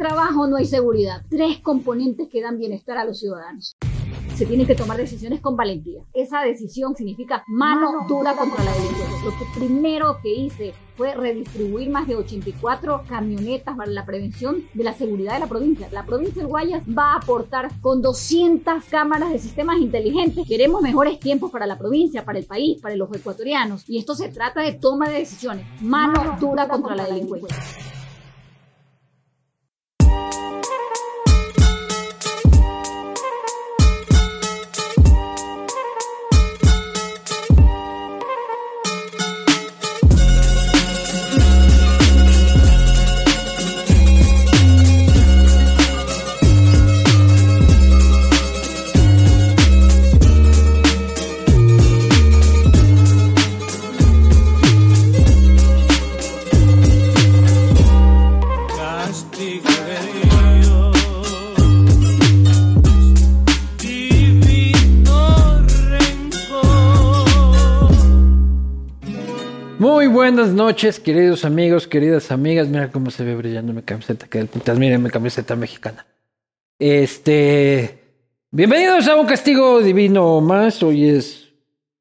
trabajo, no hay seguridad. Tres componentes que dan bienestar a los ciudadanos se tienen que tomar decisiones con valentía. Esa decisión significa mano, dura contra la delincuencia. Lo que primero que hice fue redistribuir más de 84 camionetas para la prevención de la seguridad de la provincia. La provincia de Guayas va a aportar con 200 cámaras de sistemas inteligentes. Queremos mejores tiempos para la provincia, para el país, para los ecuatorianos. Y esto se trata de toma de decisiones. Mano, dura, contra, la delincuencia. Noches, queridos amigos, queridas amigas. Mira cómo se ve brillando mi camiseta, que miren mi camiseta mexicana. Este, bienvenidos a un castigo divino más. Hoy es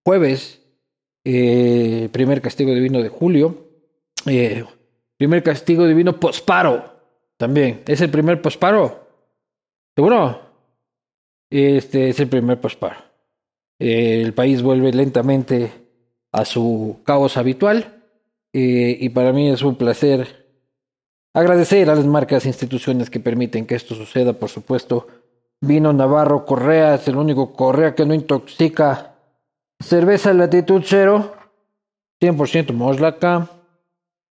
jueves, eh, primer castigo divino de julio. Eh, primer castigo divino posparo, también. ¿Es el primer posparo? ¿Seguro? Este es el primer posparo. Eh, el país vuelve lentamente a su caos habitual. Eh, y para mí es un placer agradecer a las marcas e instituciones que permiten que esto suceda. Por supuesto, Vino Navarro Correa es el único Correa que no intoxica. Cerveza Latitud Cero, 100% Moslaca.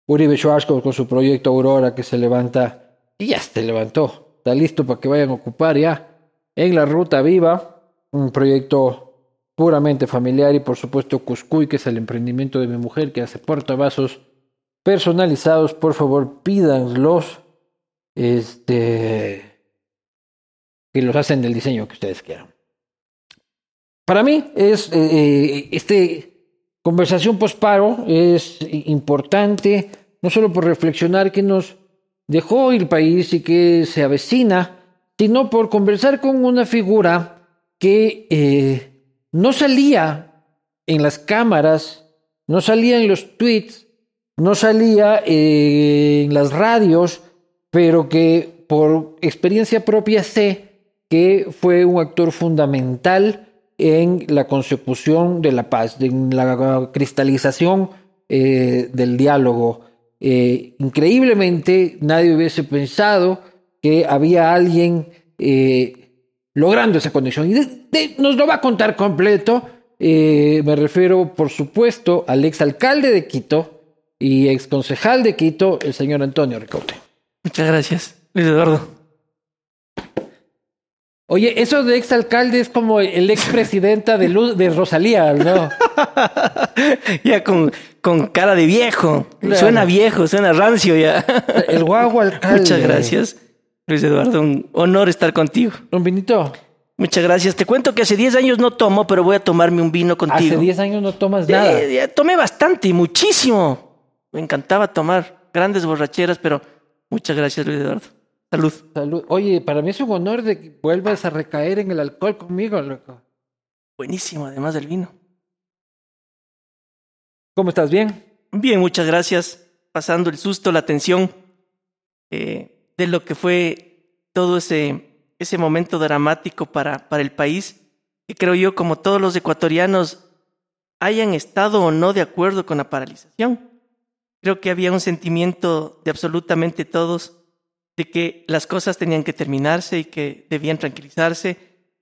Uribe Schwarzkopf con su proyecto Aurora que se levanta y ya se levantó. Está listo para que vayan a ocupar ya en la Ruta Viva, un proyecto puramente familiar y por supuesto Cuscuy, que es el emprendimiento de mi mujer que hace portavasos personalizados, por favor pídanlos, este, que los hacen del diseño que ustedes quieran. Para mí es, eh, eh, este conversación posparo es importante, no solo por reflexionar que nos dejó el país y que se avecina, sino por conversar con una figura que eh, no salía en las cámaras, no salía en los tweets, no salía eh, en las radios, pero que por experiencia propia sé que fue un actor fundamental en la consecución de la paz, en la cristalización eh, del diálogo. Eh, increíblemente, nadie hubiese pensado que había alguien logrando esa conexión. Y nos lo va a contar completo. Eh, me refiero, por supuesto, al ex alcalde de Quito y ex concejal de Quito, el señor Antonio Ricaute. Muchas gracias, Luis Eduardo. Oye, eso de ex alcalde es como el ex presidenta de, de Rosalía, ¿no? ya con, con cara de viejo. Suena viejo, suena rancio ya. el guago alcalde. Muchas gracias. Luis Eduardo, un honor estar contigo. Un vinito. Muchas gracias. Te cuento que hace 10 años no tomo, pero voy a tomarme un vino contigo. Hace 10 años no tomas nada. tomé bastante, muchísimo. Me encantaba tomar grandes borracheras, pero muchas gracias, Luis Eduardo. Salud. Salud. Oye, para mí es un honor de que vuelvas a recaer en el alcohol conmigo, loco. Buenísimo, además del vino. ¿Cómo estás? ¿Bien? Bien, muchas gracias. Pasando el susto, la tensión. Eh, de lo que fue todo ese, ese momento dramático para, para el país, que creo yo, como todos los ecuatorianos, hayan estado o no de acuerdo con la paralización. Creo que había un sentimiento de absolutamente todos de que las cosas tenían que terminarse y que debían tranquilizarse,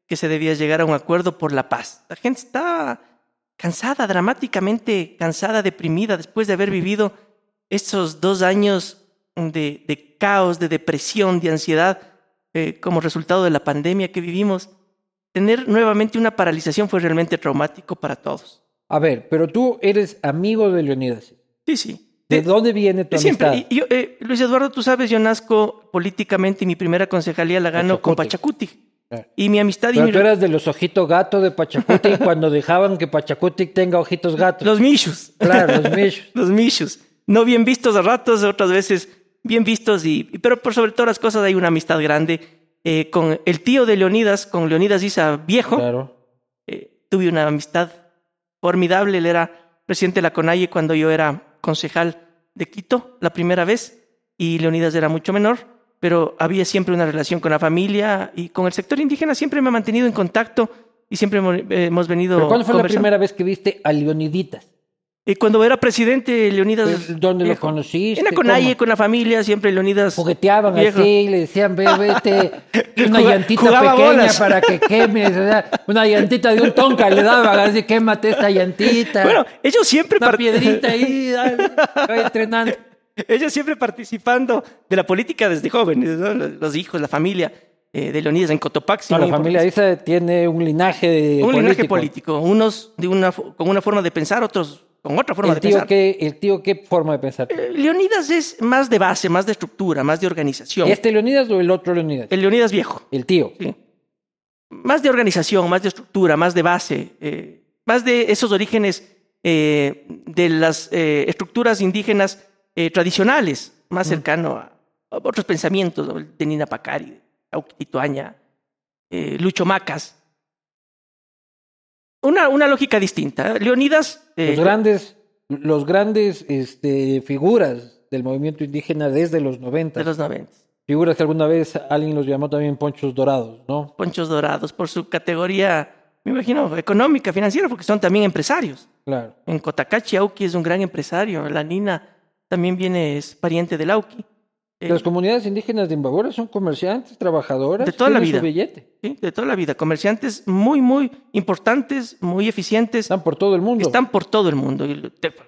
que se debía llegar a un acuerdo por la paz. La gente está cansada, dramáticamente cansada, deprimida, después de haber vivido estos dos años de, caos, de depresión, de ansiedad eh, como resultado de la pandemia que vivimos, tener nuevamente una paralización fue realmente traumático para todos. A ver, pero tú eres amigo de Leonidas. Sí, sí. ¿De, dónde viene tu Siempre. Eh, Luis Eduardo, tú sabes, yo nazco políticamente y mi primera concejalía la gano con Pachacuti. Y mi amistad Pero y tú eras de los ojitos gato de Pachacuti cuando dejaban que Pachacuti tenga ojitos gatos. Los michos. Claro, los michos. los michos. No bien vistos a ratos, otras veces bien vistos, y, pero por sobre todas las cosas hay una amistad grande eh, con el tío de Leonidas, con Leonidas Isa Viejo. Claro. Eh, tuve una amistad formidable. Él era presidente de la CONAIE cuando yo era concejal de Quito la primera vez y Leonidas era mucho menor, pero había siempre una relación con la familia y con el sector indígena. Siempre me ha mantenido en contacto y siempre hemos venido. ¿Pero ¿Cuándo fue la primera vez que viste a Leoniditas? Y cuando era presidente, Leonidas. Pues, ¿Dónde lo conociste? En la Conalle, con la familia, siempre Leonidas. Jugueteaban así, le decían, ve, vete, una llantita pequeña para que quemes. una llantita de un tonca le daban, así, quémate esta llantita. Bueno, ellos siempre. Una piedrita ahí, dale, entrenando. Ellos siempre participando de la política desde jóvenes, ¿no? los hijos, la familia eh, de Leonidas en Cotopaxi. No, la familia dice tiene un linaje de Un linaje político. Unos de una, con una forma de pensar, otros con otra forma de pensar. ¿El tío qué forma de pensar? Eh, Leonidas es más de base, más de estructura, más de organización. ¿Este Leonidas o el otro Leonidas? El Leonidas viejo. El tío. Sí. Más de organización, más de estructura, más de base, eh, más de esos orígenes eh, de las estructuras indígenas tradicionales, más cercano a, otros pensamientos de Nina Pacari, Auquituaña, Lucho Macas. Una, una lógica distinta. Leonidas los grandes, los grandes este, figuras del movimiento indígena desde los 90. De los 90. Figuras que alguna vez alguien los llamó también ponchos dorados, ¿no? Ponchos dorados, por su categoría, me imagino, económica, financiera, porque son también empresarios. Claro. En Cotacachi, Auki es un gran empresario. La Nina también viene, es pariente del Auki. Las comunidades indígenas de Imbabura son comerciantes, trabajadoras. De toda la vida. Sí, de toda la vida. Comerciantes muy, muy importantes, muy eficientes. Están por todo el mundo. Están por todo el mundo.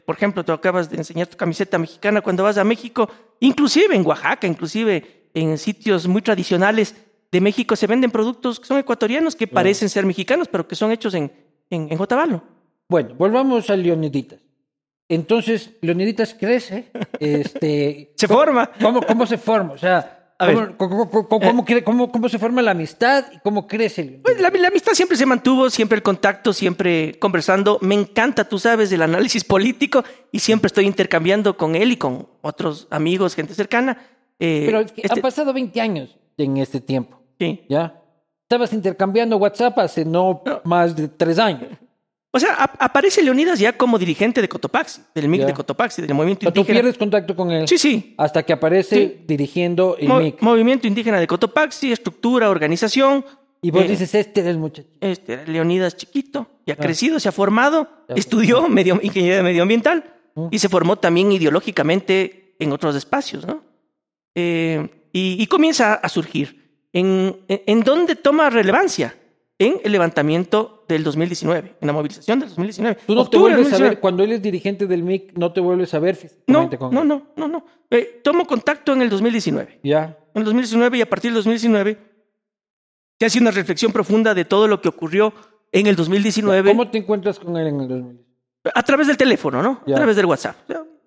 por ejemplo, tú acabas de enseñar tu camiseta mexicana cuando vas a México, inclusive en Oaxaca, inclusive en sitios muy tradicionales de México se venden productos que son ecuatorianos, que parecen ser mexicanos, pero que son hechos en, en, en Bueno, volvamos a Leoniditas. Entonces, Leoniditas crece, este... se forma. ¿cómo, ¿Cómo se forma? O sea, ¿Cómo, cómo, eh. cómo, cómo, se forma la amistad y cómo crece? Pues la, amistad siempre se mantuvo, siempre el contacto, siempre conversando. Me encanta, tú sabes, el análisis político y siempre estoy intercambiando con él y con otros amigos, gente cercana. Eh, Pero este han pasado 20 años en este tiempo. Sí. ¿Ya? Estabas intercambiando WhatsApp hace no, no. más de tres años. O sea, aparece Leonidas ya como dirigente de Cotopaxi, del MIC de Cotopaxi, del movimiento indígena. ¿Tú pierdes contacto con él? Sí, sí. Hasta que aparece dirigiendo el MIC. Movimiento indígena de Cotopaxi, estructura, organización. Y vos eh, dices, este es el muchacho. Este era Leonidas chiquito, y ha crecido, se ha formado, estudió medio, ingeniería medioambiental mm. y se formó también ideológicamente en otros espacios, ¿no? Eh, y, comienza a surgir. ¿En, en dónde toma relevancia? En el levantamiento del 2019, en la movilización del 2019. Tú no te vuelves a ver, cuando él es dirigente del MIC, no te vuelves a ver no, no, no, no, no, eh, tomo contacto en el 2019. Ya. En el 2019 y a partir del 2019 se hace una reflexión profunda de todo lo que ocurrió en el 2019. ¿Cómo te encuentras con él en el 2019? A través del teléfono, ¿no? A través del WhatsApp.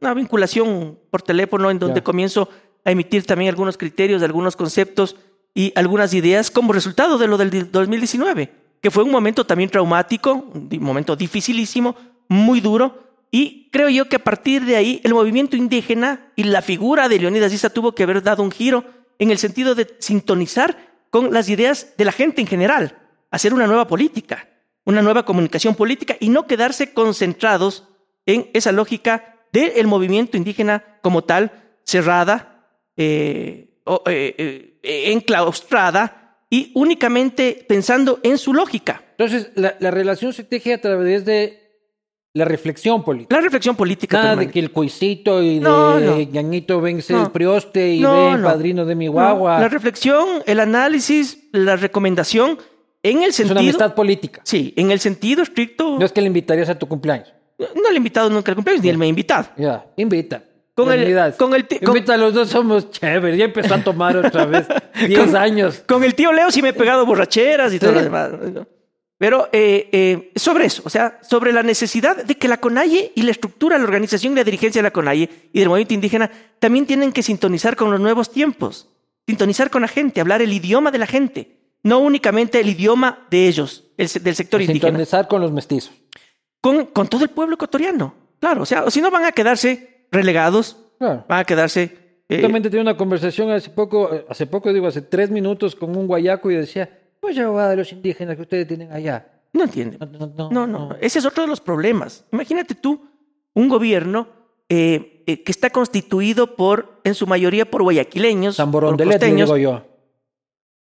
Una vinculación por teléfono en donde comienzo a emitir también algunos criterios, algunos conceptos y algunas ideas como resultado de lo del 2019, que fue un momento también traumático, un momento dificilísimo, muy duro, y creo yo que a partir de ahí el movimiento indígena y la figura de Leonidas Issa tuvo que haber dado un giro en el sentido de sintonizar con las ideas de la gente en general, hacer una nueva política, una nueva comunicación política y no quedarse concentrados en esa lógica del movimiento indígena como tal, cerrada, eh, eh, eh, enclaustrada y únicamente pensando en su lógica. Entonces, la, relación se teje a través de la reflexión política. La reflexión política. Nada de que el cuisito y de Ñañito ven ser prioste y ven padrino de mi guagua. La reflexión, el análisis, la recomendación, en el sentido... Es una amistad política. Sí, en el sentido estricto... No es que le invitarías a tu cumpleaños. No le he invitado nunca al cumpleaños, ni él me ha invitado. Ya, invita. Con el, con el Invita los dos somos chéveres. Ya empezó a tomar otra vez. Diez años. Con el tío Leo sí me he pegado borracheras y todo lo demás. Pero eh, eh, sobre eso, o sea, sobre la necesidad de que la CONAIE y la estructura, la organización y la dirigencia de la CONAIE y del movimiento indígena también tienen que sintonizar con los nuevos tiempos. Sintonizar con la gente, hablar el idioma de la gente. No únicamente el idioma de ellos, el, del sector indígena. Sintonizar con los mestizos. Con, con todo el pueblo ecuatoriano. Claro, o sea, o si no van a quedarse relegados, van a quedarse Eh, Justamente tenía una conversación hace poco, hace poco digo, hace tres minutos con un guayaco y decía, pues ya va de los indígenas que ustedes tienen allá. no entiende. No, no, no, No, no, ese es otro de los problemas. Imagínate tú un gobierno eh, eh, que está constituido por, en su mayoría, por guayaquileños, por costeños, digo yo.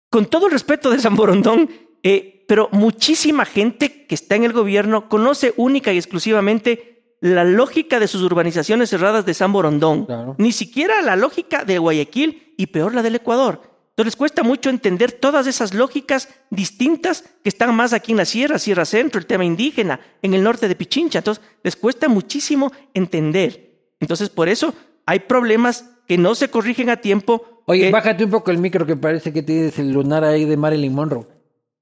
con todo el respeto de San Borondón, eh, pero muchísima gente que está en el gobierno conoce única y exclusivamente la lógica de sus urbanizaciones cerradas de San Borondón. Claro. Ni siquiera la lógica de Guayaquil y peor la del Ecuador. Entonces les cuesta mucho entender todas esas lógicas distintas que están más aquí en la sierra, Sierra Centro, el tema indígena, en el norte de Pichincha. Entonces les cuesta muchísimo entender. Entonces por eso hay problemas que no se corrigen a tiempo. Oye, que- bájate un poco el micro que parece que tienes el lunar ahí de Marilyn Monroe.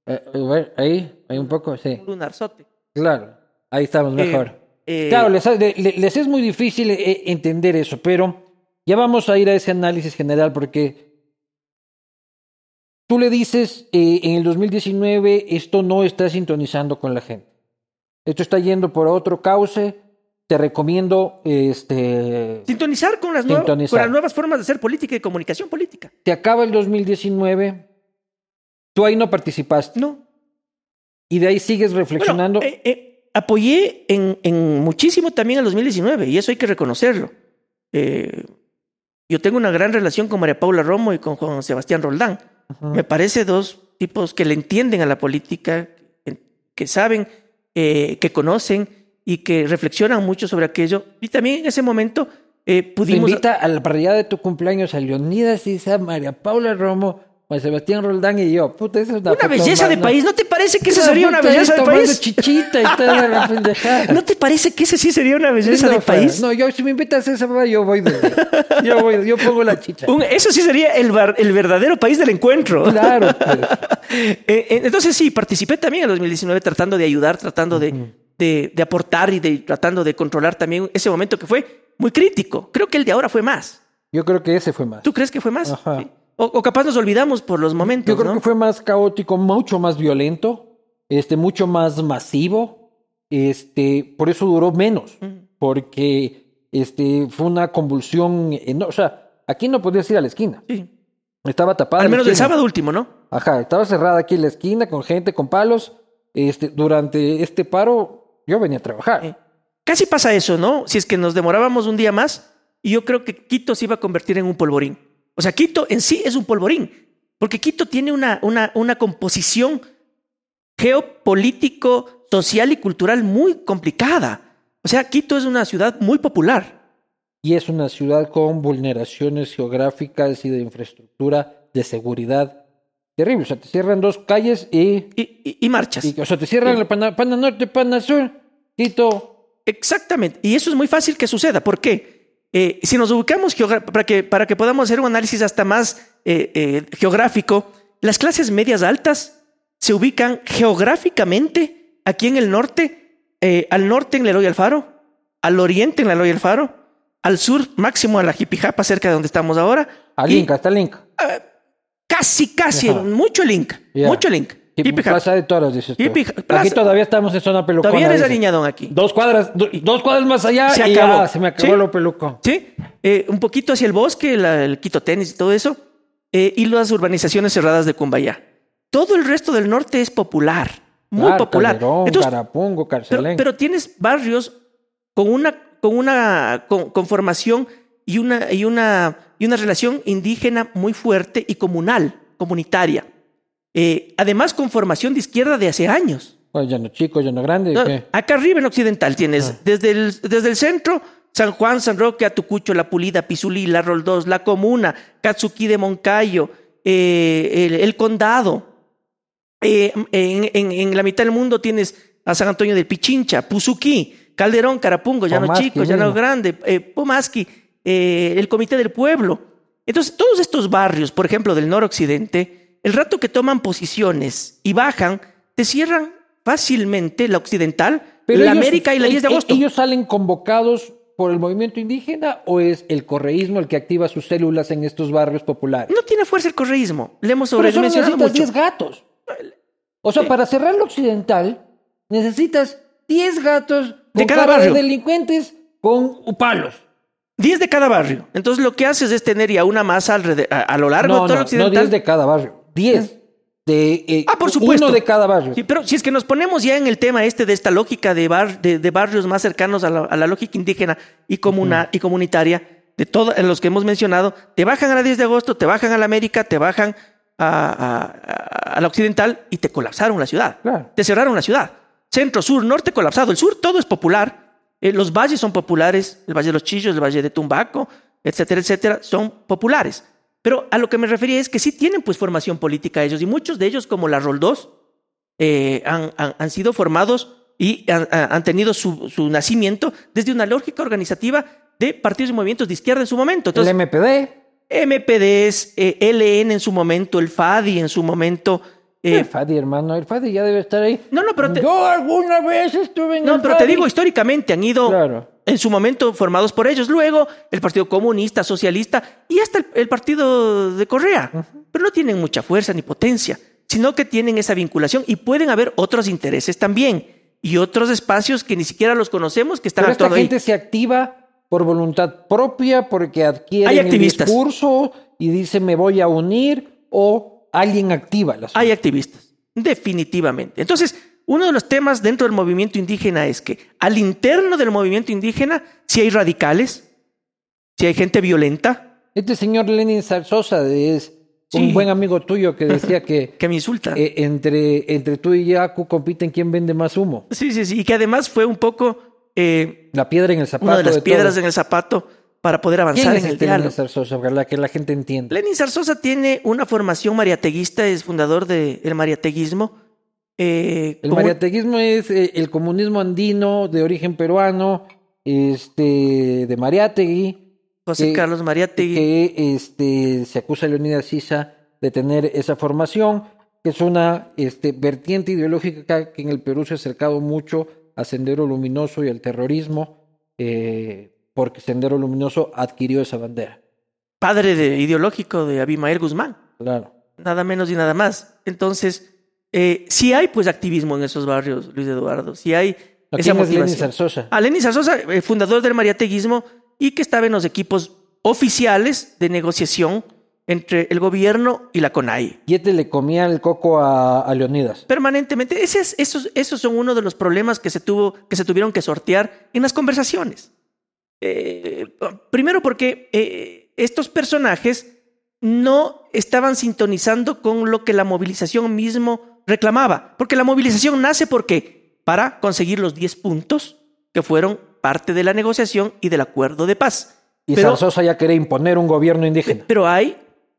Eh, eh, ahí, ahí un poco, sí. un lunarzote. Claro, ahí estamos mejor. eh, claro, les, le- le- les es muy difícil eh, entender eso, pero ya vamos a ir a ese análisis general porque tú le dices eh, en el 2019 esto no está sintonizando con la gente. Esto está yendo por otro cauce. Te recomiendo este Sintonizar con las, nuevas, con las nuevas formas de hacer política y comunicación política. te acaba el 2019, tú ahí no participaste No. y de ahí sigues reflexionando. Bueno, eh, eh, apoyé en, en muchísimo también el 2019 y eso hay que reconocerlo. Eh, yo tengo una gran relación con María Paula Romo y con Juan Sebastián Roldán. Me parece dos tipos que le entienden a la política, que, saben, eh, que conocen y que reflexionan mucho sobre aquello. Y también en ese momento eh, Te pudimos... invita a la parrillada de tu cumpleaños a Leonidas Isa, María Paula Romo, Juan Sebastián Roldán y yo. Puta, esa es una, belleza de país. ¿No te parece que esa sería una belleza de país? chichita y toda la pendejada. ¿No te parece que ese sí sería una belleza No, de país? No, yo si me invitas a esa pava, yo voy de, yo voy, yo pongo la chicha. Un- eso sí sería el, bar- el verdadero país del encuentro. Claro, pues. Eh, eh, entonces sí, participé también en el 2019 tratando de ayudar, tratando de, de- de aportar y de, tratando de controlar también ese momento que fue muy crítico. Creo que el de ahora fue más. Yo creo que ese fue más. ¿Tú crees que fue más? Ajá. Sí. O, o capaz nos olvidamos por los momentos, Yo creo ¿no? que fue más caótico, mucho más violento, este, mucho más masivo. Este, por eso duró menos, porque este, fue una convulsión. eno- o sea, aquí no podías ir a la esquina. Sí. Estaba tapada. Al menos el sábado último, ¿no? Ajá, estaba cerrada aquí la esquina con gente, con palos. Este, durante este paro, yo venía a trabajar. Eh, Casi pasa eso, ¿no? Si es que nos demorábamos un día más, y yo creo que Quito se iba a convertir en un polvorín. O sea, Quito en sí es un polvorín, porque Quito tiene una, una, una composición geopolítico, social y cultural muy complicada. O sea, Quito es una ciudad muy popular. Y es una ciudad con vulneraciones geográficas y de infraestructura, de seguridad terrible. O sea, te cierran dos calles y. Y, y- y marchas. y- o sea, te cierran la pana, Pana Norte, Pana Sur, Quito. Exactamente. Y eso es muy fácil que suceda. ¿Por qué? Eh, si nos ubicamos para que, para que podamos hacer un análisis hasta más eh, eh, geográfico, las clases medias altas se ubican geográficamente aquí en el norte, eh, al norte en Leroy Alfaro, al oriente en Leroy Alfaro, al sur máximo a la Jipijapa, cerca de donde estamos ahora. Al Inca, está el Inca. Casi, casi, Ajá. mucho link, Ya. mucho link. Y Jipijapa. Plaza de Toros, dices tú. Aquí todavía estamos en zona pelucona. Todavía eres dice. ariñadón aquí. Dos cuadras, do- dos cuadras más allá Se y acabó. ya se me acabó ¿Sí? lo peluco. Sí, eh, un poquito hacia el bosque, la- el Quito Tenis y todo eso, eh, y las urbanizaciones cerradas de Cumbayá. Todo el resto del norte es popular, muy popular. Calderón, Entonces, Carapungo, pero tienes barrios con una, con una con- conformación y una, y, una, y una relación indígena muy fuerte y comunal, comunitaria. Eh, además, con formación de izquierda de hace años. Pues ya no chico, ya no grande. No, ¿qué? acá arriba en Occidental tienes Ah. desde, el, desde el centro, San Juan, San Roque, Atucucho, La Pulida, Pizulí, La Roldós, La Comuna, Katsuki de Moncayo, eh, el, el Condado. Eh, en, en- en la mitad del mundo tienes a San Antonio del Pichincha, Puzuquí, Calderón, Carapungo, Llano Pomasqui Chico, Llano mismo. Grande, eh, Pomasqui, el Comité del Pueblo. Entonces, todos estos barrios, por ejemplo, del noroccidente, el rato que toman posiciones y bajan, te cierran fácilmente la occidental, la ellos- América y la 10 de e- agosto. ¿Ellos salen convocados por el movimiento indígena o es el correísmo el que activa sus células en estos barrios populares? No tiene fuerza el correísmo. Le hemos Pero sobremencionado necesitas mucho. 10 gatos. O sea, para cerrar lo occidental, necesitas 10 gatos De cada barrio. de delincuentes con palos. 10 de cada barrio. Entonces lo que haces es tener ya una masa a, a lo largo No, de todo el no, no occidental. 10 de cada barrio. 10 de eh, Ah, por supuesto. uno de cada barrio. Sí, pero si es que nos ponemos ya en el tema este de esta lógica de, bar- de, de barrios más cercanos a la, a la lógica indígena y, comuna, y comunitaria, de todos los que hemos mencionado, te bajan a la 10 de agosto, te bajan a la América, te bajan a, a- a- a la occidental y te colapsaron la ciudad. Claro. Te cerraron la ciudad. Centro, sur, norte colapsado. El sur todo es popular. Eh, los valles son populares. El Valle de los Chillos, el Valle de Tumbaco, etcétera, etcétera, son populares. Pero a lo que me refería es que sí tienen pues formación política ellos y muchos de ellos como la Roldós eh, han, han- han sido formados y han, han tenido su, su nacimiento desde una lógica organizativa de partidos y movimientos de izquierda en su momento. Entonces, el MPD. MPDs, eh, LN en su momento, el FADI en su momento. Eh, el Fadi, hermano. El Fadi ya debe estar ahí. no, no, pero te, Yo alguna vez estuve en no, el pero te digo, históricamente han ido Claro. en su momento formados por ellos. Luego el Partido Comunista, Socialista y hasta el, el Partido de Correa. Pero no tienen mucha fuerza ni potencia, sino que tienen esa vinculación y pueden haber otros intereses también y otros espacios que ni siquiera los conocemos que están Pero esta ahí. gente se activa por voluntad propia, porque adquiere el discurso y dice me voy a unir o alguien activa Hay activistas, definitivamente. Entonces, uno de los temas dentro del movimiento indígena es que al interno del movimiento indígena, si hay radicales, si hay gente violenta, Este señor Lenin Zarzosa es Sí. un buen amigo tuyo que decía que que me insultan. eh, entre, entre tú y Yaku compiten quién vende más humo. Sí, sí, sí. Y que además fue un poco eh, La piedra en el zapato. una de las piedras en el zapato para poder ¿Quién avanzar es en el este Lenin diálogo. Zarzosa? Para que la gente entienda. Lenin Zarzosa tiene una formación mariateguista, es fundador del mariateguismo. Eh, El mariateguismo es eh, el comunismo andino de origen peruano, este, de Mariategui, José que- Carlos Mariategui. que este, se acusa a Leonidas Sisa de tener esa formación, que es una este, vertiente ideológica que en el Perú se ha acercado mucho a Sendero Luminoso y al terrorismo, eh, porque Sendero Luminoso adquirió esa bandera. padre de- ideológico de Abimael Guzmán. Claro. nada menos y nada más. Entonces, eh, sí hay pues activismo en esos barrios, Luis Eduardo, sí hay ¿A esa quién es Lenin motivación. Zarzosa? A Lenin Zarzosa, eh, fundador del mariateguismo y que estaba en los equipos oficiales de negociación entre el gobierno y la CONAI. Y este le comía el coco a, a Leonidas. Permanentemente, Ese es- esos, esos son uno de los problemas que se, tuvo, que se tuvieron que sortear en las conversaciones. Eh, primero porque eh, estos personajes no estaban sintonizando con lo que la movilización mismo reclamaba. Porque la movilización nace porque para conseguir los 10 puntos que fueron parte de la negociación y del acuerdo de paz. Y Pero- Zarzosa ya quería imponer un gobierno indígena. pero hay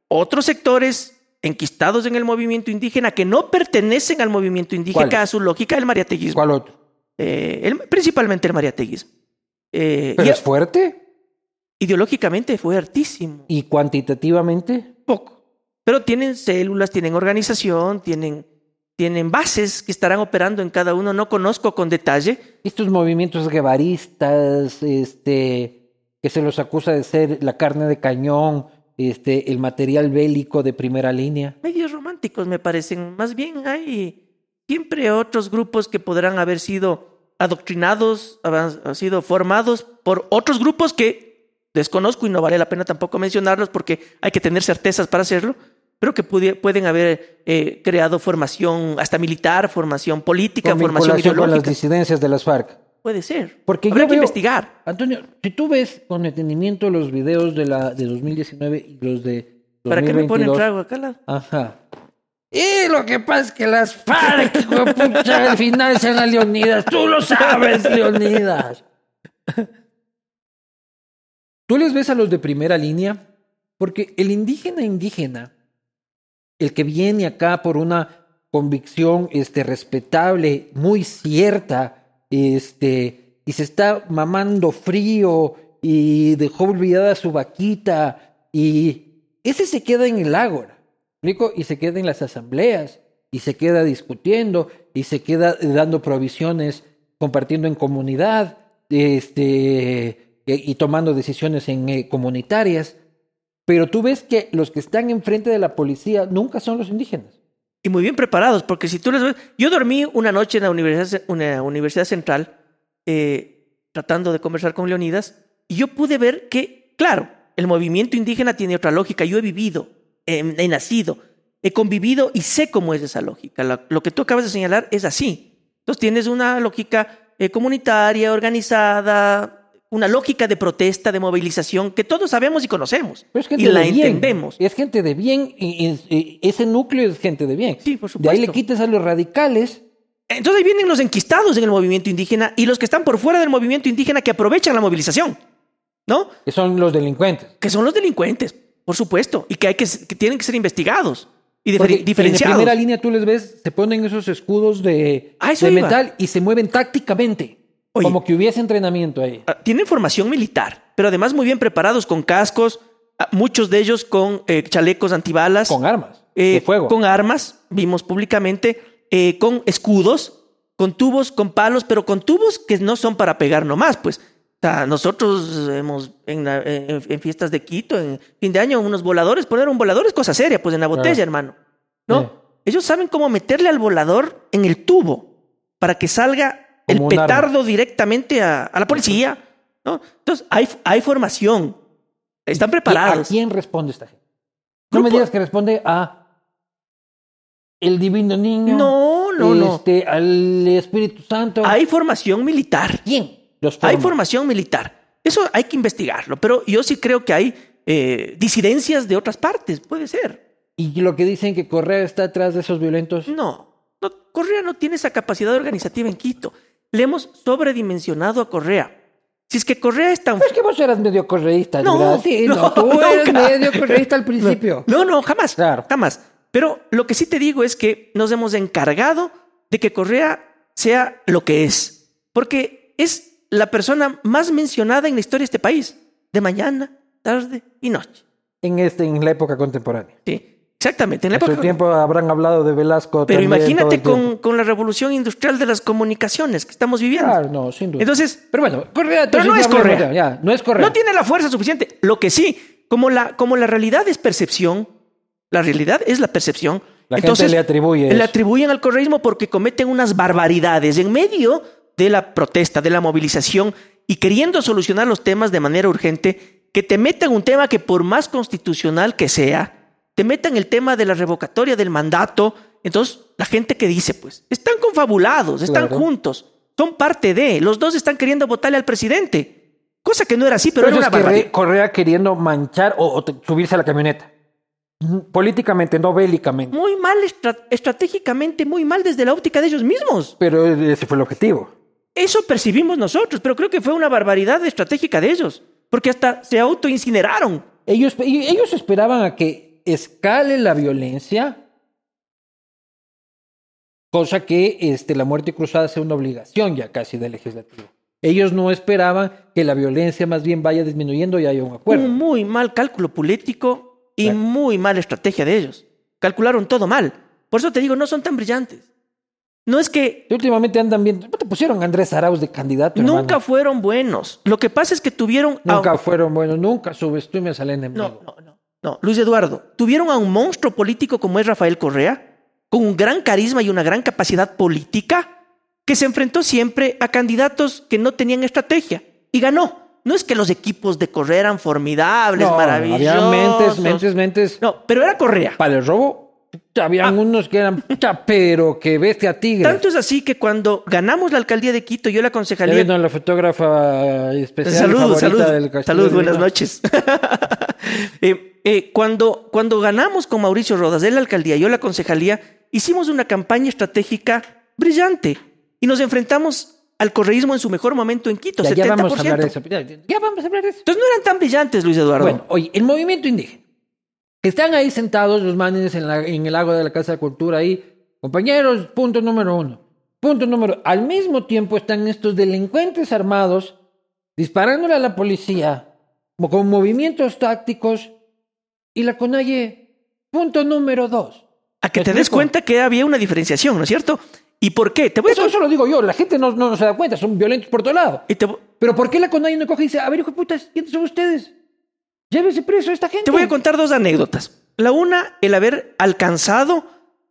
otros sectores enquistados en el movimiento indígena que no pertenecen al movimiento indígena, a su lógica del mariateguismo. ¿Cuál otro? Eh, el- principalmente el mariateguismo. Eh, ¿Pero y es fuerte? ideológicamente fue hartísimo, ¿Y cuantitativamente? poco. Pero tienen células, tienen organización, tienen, tienen bases que estarán operando en cada uno. No conozco con detalle. Estos movimientos guevaristas, este, que se los acusa de ser la carne de cañón, este, el material bélico de primera línea. medios románticos, me parecen. Más bien hay siempre otros grupos que podrán haber sido adoctrinados, haber sido formados por otros grupos que desconozco y no vale la pena tampoco mencionarlos porque hay que tener certezas para hacerlo, pero que pueden haber eh, creado formación hasta militar, formación política, Con formación vinculación con las ideológica. disidencias de las FARC. Puede ser. Porque Habrá yo que veo- investigar. Antonio, si tú ves con detenimiento los videos de la de 2019 y los de 2022, ¿Para qué me ponen trago acá? Ajá. Y lo que pasa es que las FARC, al final sean a Leonidas. Tú lo sabes, Leonidas. Tú les ves a los de primera línea, porque el indígena indígena, el que viene acá por una convicción este, respetable, muy cierta, este, y se está mamando frío y dejó olvidada su vaquita, y ese se queda en el ágora, ¿me y se queda en las asambleas, y se queda discutiendo, y se queda dando provisiones, compartiendo en comunidad, este, y, y tomando decisiones en, eh, comunitarias. Pero tú ves que los que están enfrente de la policía nunca son los indígenas. Y muy bien preparados, porque si tú les ves... Yo dormí una noche en la Universidad, una universidad Central eh, tratando de conversar con Leonidas Y yo pude ver que, claro, el movimiento indígena tiene otra lógica. Yo he vivido, he, he nacido, he convivido y sé cómo es esa lógica. Lo que tú acabas de señalar es así. Entonces tienes una lógica eh, comunitaria, organizada, una lógica de protesta, de movilización, que todos sabemos y conocemos. Pero es gente y la bien. entendemos. Es gente de bien y, y- y ese núcleo es gente de bien. Sí, por De ahí le supuesto. quites a los radicales. Entonces ahí vienen los enquistados en el movimiento indígena y los que están por fuera del movimiento indígena que aprovechan la movilización, ¿no? que son los delincuentes. Que son los delincuentes, por supuesto, y que, hay que, que tienen que ser investigados y Porque diferen- En diferenciados. primera línea tú les ves, se ponen esos escudos de, A eso de metal y se mueven tácticamente. Oye. como que hubiese entrenamiento ahí. Ah, Tienen formación militar, pero además muy bien preparados con cascos, ah, muchos de ellos con eh, chalecos antibalas. Con armas eh, de fuego. Con armas, vimos públicamente, eh, con escudos, con tubos, con palos, pero con tubos que no son para pegar nomás, pues. O sea, nosotros hemos en, la- en- en fiestas de Quito, en fin de año, unos voladores, poner un volador es cosa seria, pues en la botella, Claro. hermano. ¿no? Sí. Ellos saben cómo meterle al volador en el tubo para que salga el arma. petardo directamente a, a la policía. ¿no? Entonces, hay, hay formación. Están ¿Y preparados. ¿A quién responde esta gente? No me digas que responde a el divino niño. No, no, no. este, Al Espíritu Santo. Hay formación militar. ¿Quién los Hay forma? formación militar. Eso hay que investigarlo, pero yo sí creo que hay eh, disidencias de otras partes, puede ser. Y lo que dicen que Correa está atrás de esos violentos. No, no, Correa no tiene esa capacidad organizativa en Quito. Le hemos sobredimensionado a Correa. Si es que Correa es tan... Pero es que vos eras medio correísta, No. Sí, no, no, tú no, eres medio correísta al principio. No, no, jamás. Claro. Jamás. Pero lo que sí te digo es que nos hemos encargado de que Correa sea lo que es. Porque es la persona más mencionada en la historia de este país. De mañana, tarde y noche. En, este, en la época contemporánea. Sí, exactamente. En la En su época- tiempo habrán hablado de Velasco. Pero también imagínate con, con la revolución industrial de las comunicaciones que estamos viviendo. Claro, no, sin duda. Entonces, pero bueno, Correa... Pero no es Correa. Ya, no es Correa. no tiene la fuerza suficiente. Lo que sí, como la, como la realidad es percepción, la realidad es la percepción. La gente entonces, le atribuye Le eso. atribuyen al correísmo porque cometen unas barbaridades en medio de la protesta, de la movilización y queriendo solucionar los temas de manera urgente, que te metan un tema que por más constitucional que sea, te metan el tema de la revocatoria del mandato. Entonces, la gente que dice, pues, están confabulados, están Claro. juntos, son parte de, los dos están queriendo votarle al presidente. Cosa que no era así, pero, Pero era una que Correa queriendo manchar o, subirse a la camioneta. Políticamente, no bélicamente. Muy mal, estra- estratégicamente, muy mal desde la óptica de ellos mismos. Pero ese fue el objetivo. Eso percibimos nosotros, pero creo que fue una barbaridad estratégica de ellos, porque hasta se autoincineraron. Ellos, ellos esperaban a que escale la violencia, cosa que este, la muerte cruzada sea una obligación ya casi del legislativo. Ellos no esperaban que la violencia más bien vaya disminuyendo y haya un acuerdo. Un muy mal cálculo político y Claro. muy mala estrategia de ellos. Calcularon todo mal. Por eso te digo, no son tan brillantes. No es que últimamente andan bien. ¿Cómo te pusieron a Andrés Arauz de candidato? nunca hermano? fueron buenos. Lo que pasa es que tuvieron... a- Nunca fueron buenos, nunca subestimes al enemigo. No, no, no. No, Luis Eduardo, tuvieron a un monstruo político como es Rafael Correa, con un gran carisma y una gran capacidad política, que se enfrentó siempre a candidatos que no tenían estrategia y ganó. No es que los equipos de Correa eran formidables, No, maravillosos. Había mentes, mentes, mentes. No, pero era Correa. Para el robo, habían unos que eran, pero que bestia tigre. Tanto es así que cuando ganamos la alcaldía de Quito, yo la Ya aconsejaría. vino la fotógrafa especial Salud, favorita salud, del Castillo salud, buenas noches. Eh, eh, cuando, cuando ganamos con Mauricio Rodas de la alcaldía, yo la concejalía, hicimos una campaña estratégica brillante y nos enfrentamos al correísmo en su mejor momento en Quito, Ya, 70%. ya vamos a hablar de eso. Ya, ya vamos a hablar de eso. Entonces no eran tan brillantes, Luis Eduardo. Bueno, oye, el movimiento indígena. Están ahí sentados los manes en, la- en el lago de la Casa de Cultura ahí. Compañeros, punto número uno. Punto número. Al mismo tiempo están estos delincuentes armados disparándole a la policía con movimientos tácticos y la CONAIE. Punto número dos. a que ¿me te des cuenta que había una diferenciación, ¿no es cierto? ¿Y por qué? Te voy a, Eso, lo digo yo. La gente no, no se da cuenta. Son violentos por todo lado. y te, Pero ¿por qué la CONAIE no coge y dice, a ver, hijo de putas, ¿quiénes son ustedes? Llévese preso a esta gente. te voy a contar dos anécdotas. La una, el haber alcanzado,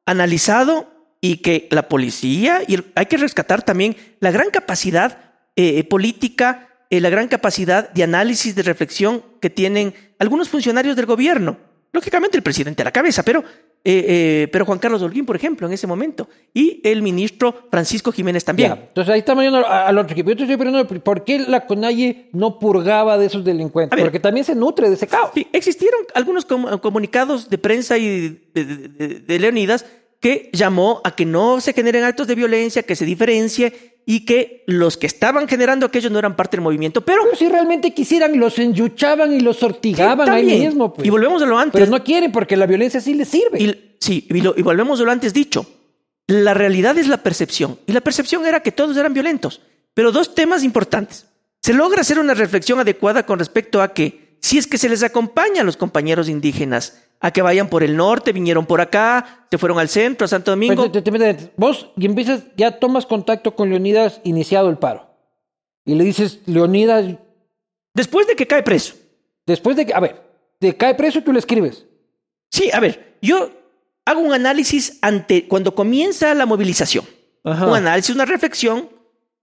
analizado y que la policía, y hay que rescatar también la gran capacidad eh, política, eh, la gran capacidad de análisis, de reflexión que tienen algunos funcionarios del gobierno. Lógicamente el presidente a la cabeza, pero eh, eh, pero Juan Carlos Holguín, por ejemplo, en ese momento, y el ministro Francisco Jiménez también. Ya, Entonces ahí estamos yendo al otro equipo. Yo te estoy preguntando, ¿por qué la CONAIE no purgaba de esos delincuentes? Ver. Porque también se nutre de ese caos. Sí, existieron algunos com- comunicados de prensa y de, de- de- de Leonidas que llamó a que no se generen actos de violencia, que se diferencie y que los que estaban generando aquello no eran parte del movimiento. Pero Pero si realmente quisieran, los enyuchaban y los sortigaban ahí también. mismo. pues. Y volvemos a lo antes. Pero no quieren porque la violencia sí les sirve. Y, sí, y, lo- y volvemos a lo antes dicho. La realidad es la percepción. Y la percepción era que todos eran violentos. Pero dos temas importantes. Se logra hacer una reflexión adecuada con respecto a que si es que se les acompaña a los compañeros indígenas a que vayan por el norte, vinieron por acá, se fueron al centro, a Santo Domingo. Pues, te- te- te- vos y empiezas, ya tomas contacto con Leonidas iniciado el paro. Y le dices, Leonidas, Después de que cae preso. después de que, a ver, te cae preso y tú le escribes. Sí, a ver, yo hago un análisis ante cuando comienza la movilización. Ajá. Un análisis, una reflexión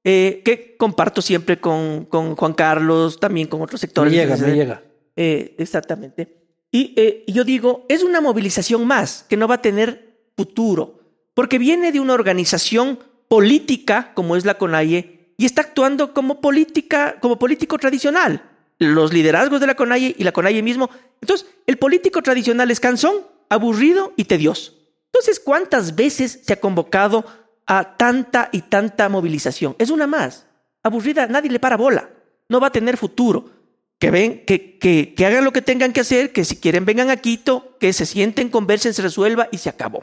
eh, que comparto siempre con, con Juan Carlos, también con otros Me sectores. llega, me llega. Eh, exactamente. Y eh, yo digo, es una movilización más que no va a tener futuro, porque viene de una organización política como es la CONAIE y está actuando como política, como político tradicional. Los liderazgos de la CONAIE y la CONAIE mismo. Entonces, el político tradicional es cansón, aburrido y tedioso. Entonces, ¿cuántas veces se ha convocado a tanta y tanta movilización? Es una más. Aburrida, nadie le para bola. No va a tener futuro que ven, que, que, que hagan lo que tengan que hacer, que si quieren vengan a Quito, que se sienten, conversen, se resuelva y se acabó.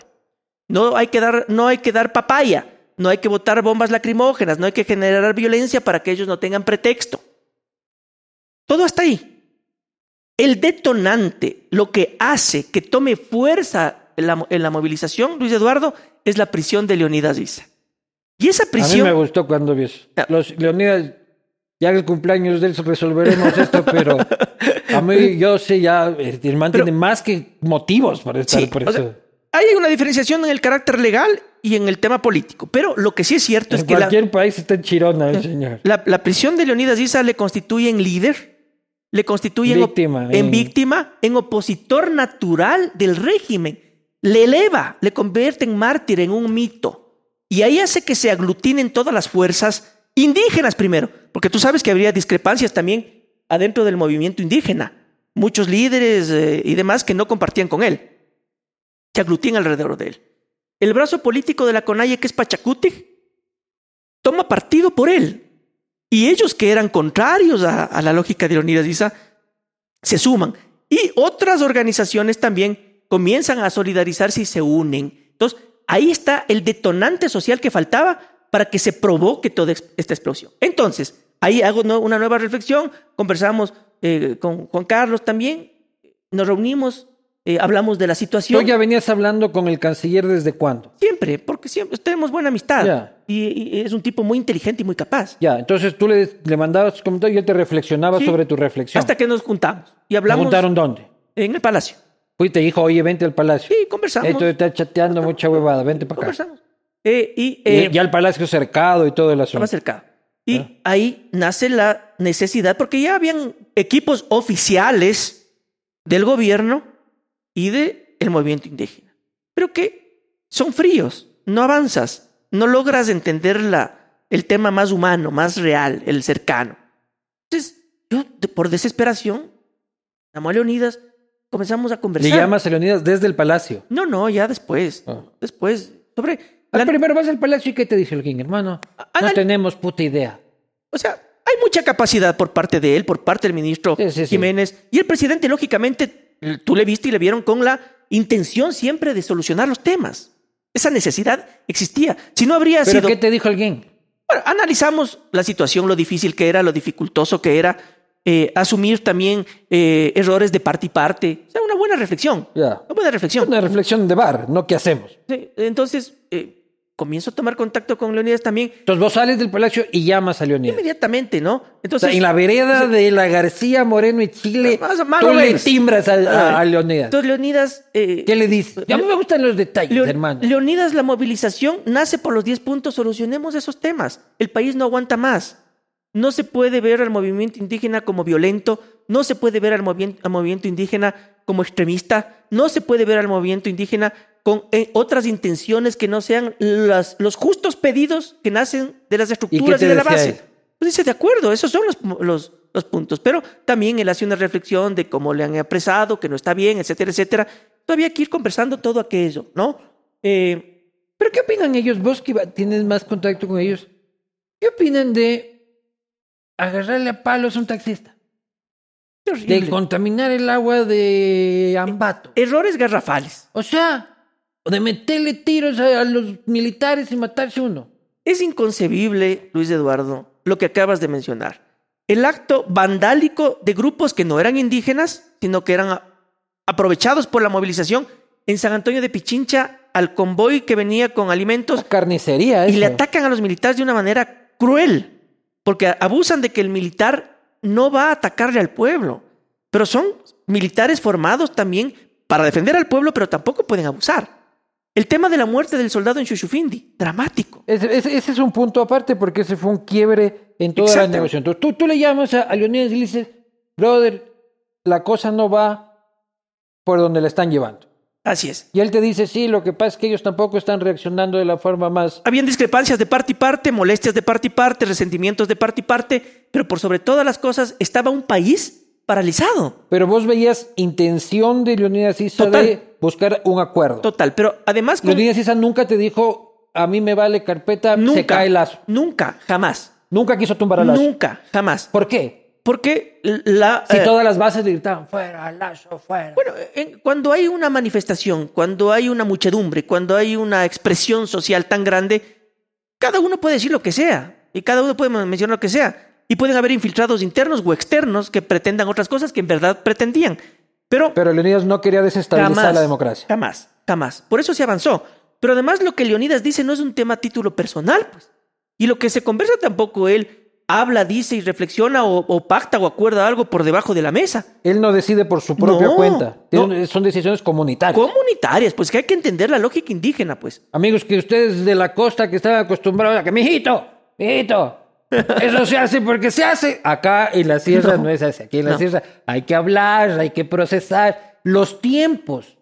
No hay que dar, no hay que dar papaya, no hay que botar bombas lacrimógenas, no hay que generar violencia para que ellos no tengan pretexto. Todo está ahí. El detonante, lo que hace que tome fuerza en la, en la movilización, Luis Eduardo, es la prisión de Leonidas Issa. Y esa A mí prisión... me gustó cuando vi eso. Ah. Los Leonidas, ya el cumpleaños de él resolveremos esto, pero a mí yo sé ya, Pero- tiene más que motivos para estar Sí, por eso. sea, hay una diferenciación en el carácter legal y en el tema político, pero lo que sí es cierto es en que la, cualquier país está en chirona el señor. la, la prisión de Leonidas Issa le constituye en líder, le constituye en Víctima, en, en- víctima, en opositor natural del régimen, le eleva, le convierte en mártir, en un mito. Y ahí hace que se aglutinen todas las fuerzas indígenas primero, porque tú sabes que habría discrepancias también adentro del movimiento indígena, muchos líderes eh, y demás que no compartían con él se aglutinan alrededor de él. El brazo político de la CONAIE, que es Pachacuti, toma partido por él. Y ellos que eran contrarios a, a la lógica de Leonidas Issa, se suman. Y otras organizaciones también comienzan a solidarizarse y se unen. Entonces, ahí está el detonante social que faltaba para que se provoque toda esta explosión. Entonces, ahí hago una nueva reflexión, conversamos eh, con Juan Carlos también, nos reunimos, eh, hablamos de la Tú situación. ya venías hablando con el canciller desde cuándo. Siempre, porque siempre tenemos buena amistad. Y, y es un tipo muy inteligente y muy capaz. Ya, entonces tú le, le mandabas tus comentarios y él te reflexionaba Sí. sobre tu reflexión. Hasta que nos juntamos y ¿Te hablamos preguntaron dónde? en el palacio. Fui y te dijo, oye, vente al palacio. Sí, conversamos. Esto está chateando mucha huevada, vente para acá. conversamos. Eh, y Y eh, ya el palacio cercado y todo el asunto. estaba cercado. Y Ah. ahí nace la necesidad, porque ya habían equipos oficiales del gobierno y del movimiento indígena, pero que son fríos, no avanzas, no logras entender la, el tema más humano, más real, el cercano. Entonces, yo de- por desesperación, llamó a Leonidas, comenzamos a Le conversar. llamas a Leonidas desde el palacio. No, no, ya después. Ah. Después, sobre... Ah, la- primero vas al palacio y ¿qué te dice el king, hermano? No tenemos puta idea. O sea, hay mucha capacidad por parte de él, por parte del ministro Sí, sí, sí. Jiménez. Y el presidente, lógicamente, tú le viste y le vieron con la intención siempre de solucionar los temas. Esa necesidad existía. Si no habría ¿Pero sido... qué te dijo el king? Bueno, analizamos la situación, lo difícil que era, lo dificultoso que era, eh, asumir también eh, errores de parte y parte. O sea, una buena reflexión. Una buena reflexión. Una reflexión de bar, no qué hacemos. Sí, entonces, eh, comienzo a tomar contacto con Leonidas también Entonces vos sales del palacio y llamas a Leonidas. inmediatamente, ¿no? O Entonces, sea, en la vereda de la García Moreno y Chile, Más- más tú le timbras a, a Leonidas. Entonces, Leonidas... eh, ¿Qué le dices? Ya me gustan los detalles, hermano. Leonidas, la movilización nace por los 10 puntos, solucionemos esos temas. El país no aguanta más. no se puede ver al movimiento indígena como violento, no se puede ver al movimiento indígena como extremista, no se puede ver al movimiento indígena con eh, otras intenciones que no sean las, los justos pedidos que nacen de las estructuras y, de la base. Él? Pues dice, de acuerdo, esos son los, los, los, puntos. Pero también él hace una reflexión de cómo le han apresado, que no está bien, etcétera, etcétera. Todavía hay que ir conversando todo aquello, ¿no? Eh, ¿Pero qué opinan ellos? Vos que tienes más contacto con ellos. ¿Qué opinan de agarrarle a palos a un taxista? De contaminar el agua de Ambato. Errores garrafales. O sea, de meterle tiros a los militares y matarse uno. Es inconcebible, Luis Eduardo, lo que acabas de mencionar. El acto vandálico de grupos que no eran indígenas, sino que eran aprovechados por la movilización en San Antonio de Pichincha al convoy que venía con alimentos. carnicería, Y le atacan a los militares de una manera cruel, porque abusan de que el militar no va a atacarle al pueblo. Pero son militares formados también para defender al pueblo, pero tampoco pueden abusar. El tema de la muerte del soldado en Chuchufindi, dramático. Ese, ese, ese, es un punto aparte porque ese fue un quiebre en toda la negociación. Entonces, tú, tú le llamas a, a Leonidas y le dices, brother, la cosa no va por donde la están llevando. Así es. Y él te dice, sí, lo que pasa es que ellos tampoco están reaccionando de la forma más... Habían discrepancias de parte y parte, molestias de parte y parte, resentimientos de parte y parte, pero por sobre todas las cosas estaba un país paralizado. Pero vos veías intención de Leonidas Issa de buscar un acuerdo. Total, pero además... Con... Leonidas Issa nunca te dijo, a mí me vale carpeta, nunca, se cae el lazo. Nunca, jamás. Nunca quiso tumbar al lazo. Nunca, jamás. ¿Por qué? Porque la... Si eh, todas las bases gritaban, fuera, lazo, fuera. Bueno, en, cuando hay una manifestación, cuando hay una muchedumbre, cuando hay una expresión social tan grande, cada uno puede decir lo que sea y cada uno puede mencionar lo que sea. Y pueden haber infiltrados internos o externos que pretendan otras cosas que en verdad pretendían. Pero, Pero Leonidas no quería desestabilizar jamás, la democracia. Jamás, jamás. Por eso se avanzó. Pero además lo que Leonidas dice no es un tema a título personal, pues. Y lo que se conversa tampoco él habla, dice y reflexiona o, o, pacta o acuerda algo por debajo de la mesa. Él no decide por su propia no, cuenta. No. Son decisiones comunitarias. Comunitarias, pues que hay que entender la lógica indígena, pues. Amigos, que ustedes de la costa que están acostumbrados a que, mijito, mijito, eso se hace porque se hace. Acá en la sierra no, no es así. Aquí en la sierra hay que hablar, hay que procesar. Los tiempos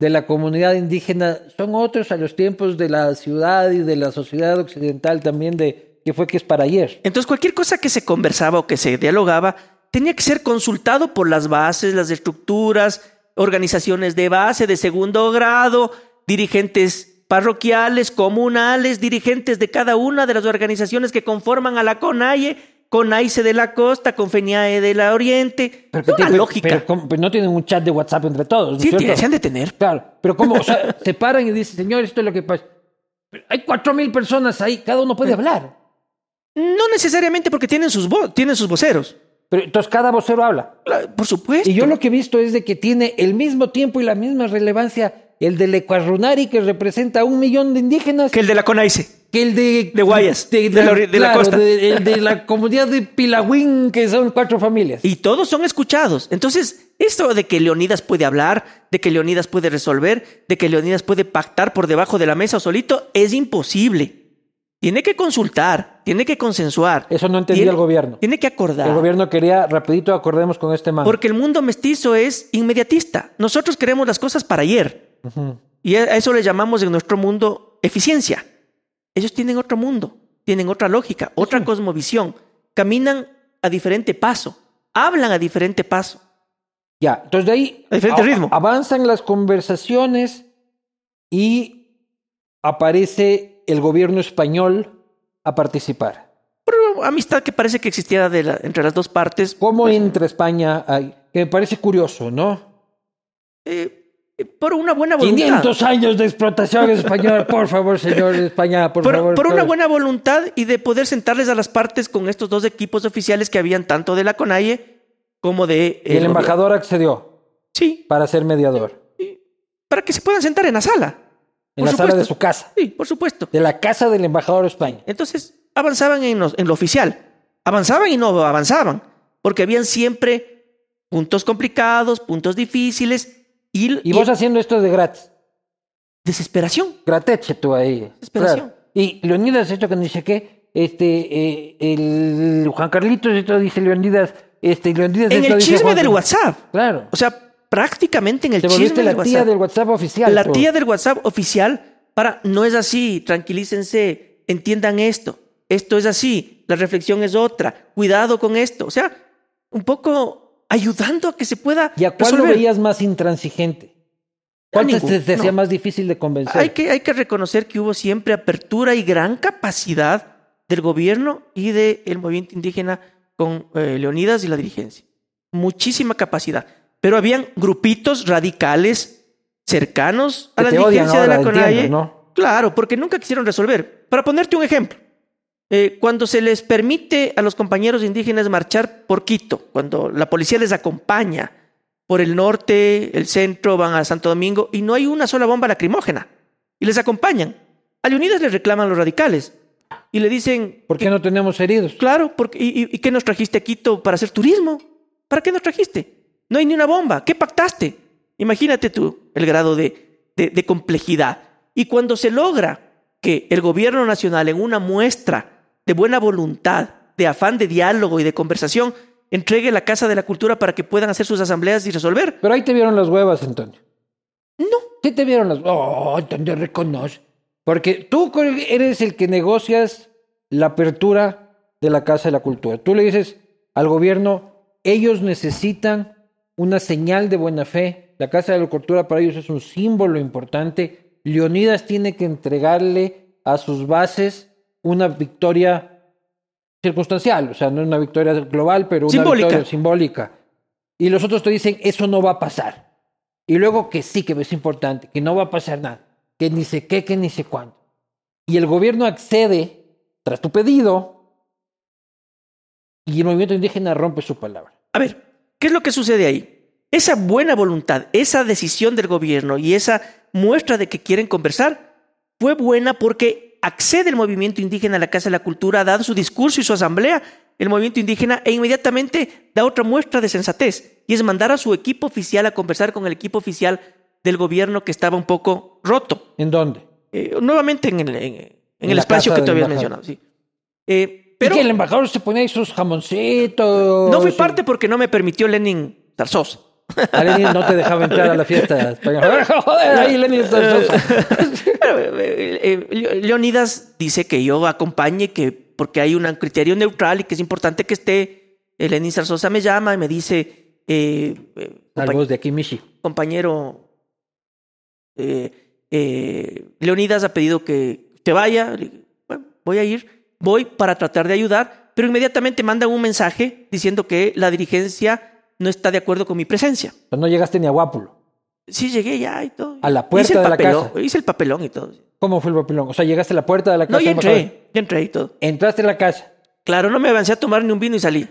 de la comunidad indígena son otros a los tiempos de la ciudad y de la sociedad occidental también de que fue que es para ayer. Entonces cualquier cosa que se conversaba o que se dialogaba tenía que ser consultado por las bases, las estructuras, organizaciones de base, de segundo grado, dirigentes parroquiales, comunales, dirigentes de cada una de las organizaciones que conforman a la CONAIE, CONAICE de la costa, CONFENIAE de la oriente. Pero, una pero, lógica. Pero, pero, no tienen un chat de WhatsApp entre todos. ¿no sí, cierto? se han de tener. Claro, pero ¿cómo? O sea, se paran y dicen, señor, esto es lo que pasa. Hay cuatro mil personas ahí, cada uno puede hablar. No necesariamente porque tienen sus, vo tienen sus voceros. Pero entonces cada vocero habla. Por supuesto. Y yo lo que he visto es de que tiene el mismo tiempo y la misma relevancia el del Ecuarunari, que representa a un millón de indígenas. Que el de la Conaice. Que el de... De Guayas. De, de, de, la, de claro, la, costa. De, el de la comunidad de Pilagüín, que son cuatro familias. Y todos son escuchados. Entonces, esto de que Leonidas puede hablar, de que Leonidas puede resolver, de que Leonidas puede pactar por debajo de la mesa solito, es imposible. Tiene que consultar, tiene que consensuar. Eso no entendía el gobierno. Tiene que acordar. El gobierno quería, rapidito, acordemos con este man. Porque el mundo mestizo es inmediatista. Nosotros queremos las cosas para ayer. Uh -huh. Y a eso le llamamos en nuestro mundo eficiencia. Ellos tienen otro mundo, tienen otra lógica, otra Sí. cosmovisión. Caminan a diferente paso, hablan a diferente paso. Ya, entonces de ahí A diferente ritmo. avanzan las conversaciones y aparece el gobierno español a participar. Pero amistad que parece que existiera de la- entre las dos partes. ¿Cómo entra España ahí? Que me parece curioso, ¿no? eh, eh, por una buena voluntad. 500 años de explotación española, por favor, señor de España, por, por, favor. por una buena voluntad y de poder sentarles a las partes con estos dos equipos oficiales que habían tanto de la CONAIE como de... Y el eh, embajador accedió Sí, para ser mediador para que se puedan sentar en la sala. En Por la sala de su casa, Sí, por supuesto. de la casa del embajador de España. Entonces avanzaban en, los- en lo oficial. Avanzaban y no avanzaban. Porque habían siempre puntos complicados, puntos difíciles y, Y vos haciendo esto de gratis. desesperación. Grateche tú ahí. Desesperación. Claro. Y Leonidas esto que dice que este, eh, el Juan Carlitos, esto dice Leonidas, este, Leonidas. En esto el dice chisme Juan- del WhatsApp. Claro. O sea, prácticamente en el Te volviste del la tía WhatsApp. del WhatsApp oficial. La tú. tía del WhatsApp oficial para, no es así, tranquilícense, entiendan esto, esto es así, la reflexión es otra, cuidado con esto. O sea, un poco ayudando a que se pueda ¿Y a cuál lo veías más intransigente? ¿Cuál te, te- más difícil de convencer? Hay que, hay que reconocer que hubo siempre apertura y gran capacidad del gobierno y del movimiento indígena con eh, Leonidas y la dirigencia. Muchísima capacidad. Pero habían grupitos radicales cercanos a la dirigencia de la CONAIE. Claro, porque nunca quisieron resolver. Para ponerte un ejemplo, eh, cuando se les permite a los compañeros indígenas marchar por Quito, cuando la policía les acompaña por el norte, el centro, van a Santo Domingo y no hay una sola bomba lacrimógena y les acompañan. A Leonidas les reclaman los radicales y le dicen, ¿Por qué no tenemos heridos? claro, porque, y, y- ¿y qué nos trajiste a Quito para hacer turismo? ¿Para qué nos trajiste? No hay ni una bomba. ¿Qué pactaste? Imagínate tú el grado de, de- de complejidad. Y cuando se logra que el gobierno nacional, en una muestra de buena voluntad, de afán de diálogo y de conversación, entregue la Casa de la Cultura para que puedan hacer sus asambleas y resolver. Pero ahí te vieron las huevas, Antonio. No. ¿Qué te vieron las Oh, Antonio, reconoce. Porque tú eres el que negocias la apertura de la Casa de la Cultura. Tú le dices al gobierno, ellos necesitan una señal de buena fe. La Casa de la Cultura para ellos es un símbolo importante. Leonidas tiene que entregarle a sus bases una victoria circunstancial, o sea, no una victoria global, pero una Simbólica. victoria simbólica. Y los otros te dicen, eso no va a pasar. Y luego que sí, que es importante, que no va a pasar nada, que ni sé qué, que ni sé cuánto. Y el gobierno accede tras tu pedido y el movimiento indígena rompe su palabra. A ver, ¿qué es lo que sucede ahí? Esa buena voluntad, esa decisión del gobierno y esa muestra de que quieren conversar fue buena porque accede el movimiento indígena a la Casa de la Cultura, ha dado su discurso y su asamblea, el movimiento indígena, e inmediatamente da otra muestra de sensatez, y es mandar a su equipo oficial a conversar con el equipo oficial del gobierno que estaba un poco roto. ¿En dónde? Eh, nuevamente en el, en- en En el la espacio que tú habías mencionado. Sí. Eh, pero ¿Y que el embajador se pone ahí sus jamoncitos? no fui parte porque no me permitió Lenin Tarsos. A Lenin no te dejaba entrar a la fiesta. Joder, ahí Lenin Pero, eh, eh, Leonidas dice que yo acompañe, que porque hay un criterio neutral y que es importante que esté. Lenin Zarzosa me llama y me dice, eh, eh, voz de aquí, Michi. compañero, eh, Leonidas ha pedido que te vaya. Bueno, voy a ir, voy para tratar de ayudar, pero inmediatamente mandan un mensaje diciendo que la dirigencia no está de acuerdo con mi presencia. Pero no llegaste ni a Guápulo. Sí, llegué ya y todo. A la puerta Hice de la casa. Hice el papelón y todo. ¿Cómo fue el papelón? O sea, llegaste a la puerta de la casa. No, ya entré, ya entré y todo. Entraste a la casa. Claro, no me avancé a tomar ni un vino y salí.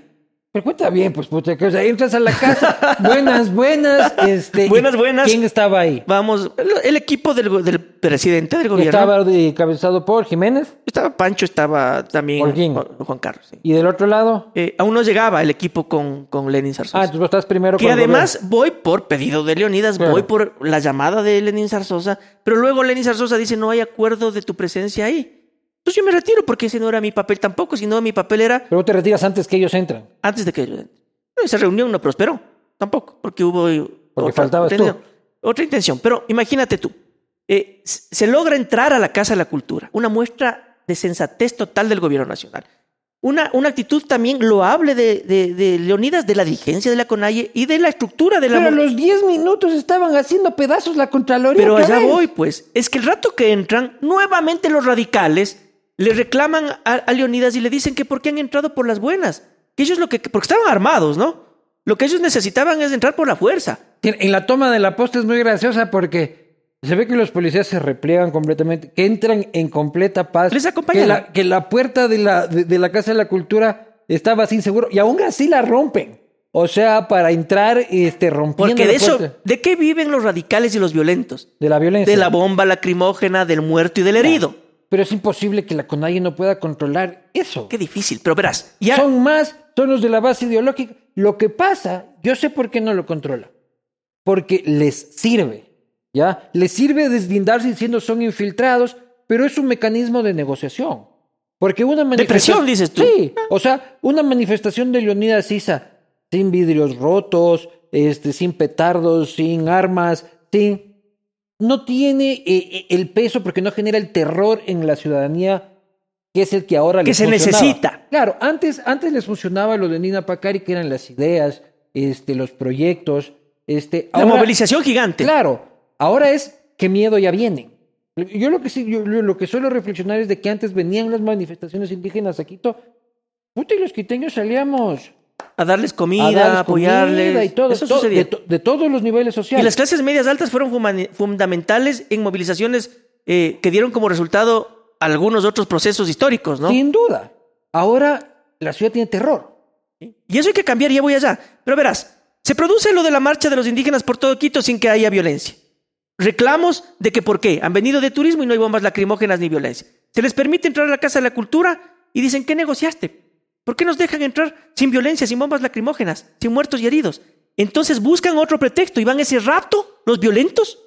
Pero cuenta bien, pues, puta, que, o sea, entras a la casa. buenas, buenas. Este, Buenas, ¿y buenas. ¿Quién estaba ahí? Vamos, el, el equipo del, presidente del gobierno. Estaba, Estaba encabezado por Jiménez. Pancho, estaba también Holguín. Juan, Juan Carlos. sí. Y del otro lado. Eh, aún no llegaba el equipo con, con Lenin Zarzosa. Ah, vos estás primero que con además voy por pedido de Leonidas, Claro. voy por la llamada de Lenin Zarzosa, pero luego Lenin Zarzosa dice no hay acuerdo de tu presencia ahí. Entonces yo me retiro porque ese no era mi papel tampoco, sino mi papel era. Pero vos te retiras antes que ellos entran. antes de que yo entre. No, Esa reunión no prosperó, tampoco, porque hubo Porque faltabas tú. intención, otra intención. Pero imagínate tú, eh, se logra entrar a la Casa de la Cultura, una muestra de sensatez total del gobierno nacional. Una, una actitud también loable de, de- de Leonidas, de la dirigencia de la CONAIE y de la estructura de la... Pero a los 10 minutos estaban haciendo pedazos la Contraloría. Pero otra allá vez. voy, pues. Es que el rato que entran, nuevamente los radicales le reclaman a, a Leonidas y le dicen que por qué han entrado por las buenas. Que ellos lo que. Porque estaban armados, ¿no? Lo que ellos necesitaban es entrar por la fuerza. En la toma de la posta es muy graciosa porque se ve que los policías se repliegan completamente, que entran en completa paz. Les acompañan. Que la, que la puerta de la, de, de la Casa de la Cultura estaba sin seguro y aún así la rompen. O sea, para entrar este, rompiendo Porque la de eso. puerta ¿De qué viven los radicales y los violentos? de la violencia. De la bomba lacrimógena, del muerto y del herido. Pero es imposible que la CONAIE no pueda controlar eso. Qué difícil. Pero verás, ya. Son más, son los de la base ideológica. Lo que pasa, yo sé por qué no lo controla. Porque les sirve, ¿ya? Les sirve deslindarse diciendo son infiltrados, pero es un mecanismo de negociación. Porque una manifestación. dices tú. Sí, o sea, una manifestación de Leonidas Sisa sin vidrios rotos, este, sin petardos, sin armas, sin. No tiene eh, eh, el peso porque no genera el terror en la ciudadanía que es el que ahora que se necesita. Claro, antes, antes les funcionaba lo de Nina Pacari, que eran las ideas, este, los proyectos, este. La movilización gigante. Claro, ahora es que miedo ya viene. Yo lo que sí, yo, lo que suelo reflexionar es de que antes venían las manifestaciones indígenas a Quito, puta, y los quiteños salíamos a darles comida, a apoyarles. y todo, Eso sucedía. De, todos los niveles sociales. Y las clases medias altas fueron fundamentales en movilizaciones eh, que dieron como resultado algunos otros procesos históricos, ¿no? Sin duda. Ahora la ciudad tiene terror. Y eso hay que cambiar, ya voy allá. Pero verás, se produce lo de la marcha de los indígenas por todo Quito sin que haya violencia. Reclamos de que por qué han venido de turismo y no hay bombas lacrimógenas ni violencia. Se les permite entrar a la Casa de la Cultura y dicen, ¿qué negociaste? ¿Por qué nos dejan entrar sin violencia, sin bombas lacrimógenas, sin muertos y heridos? Entonces buscan otro pretexto y van ese rato los violentos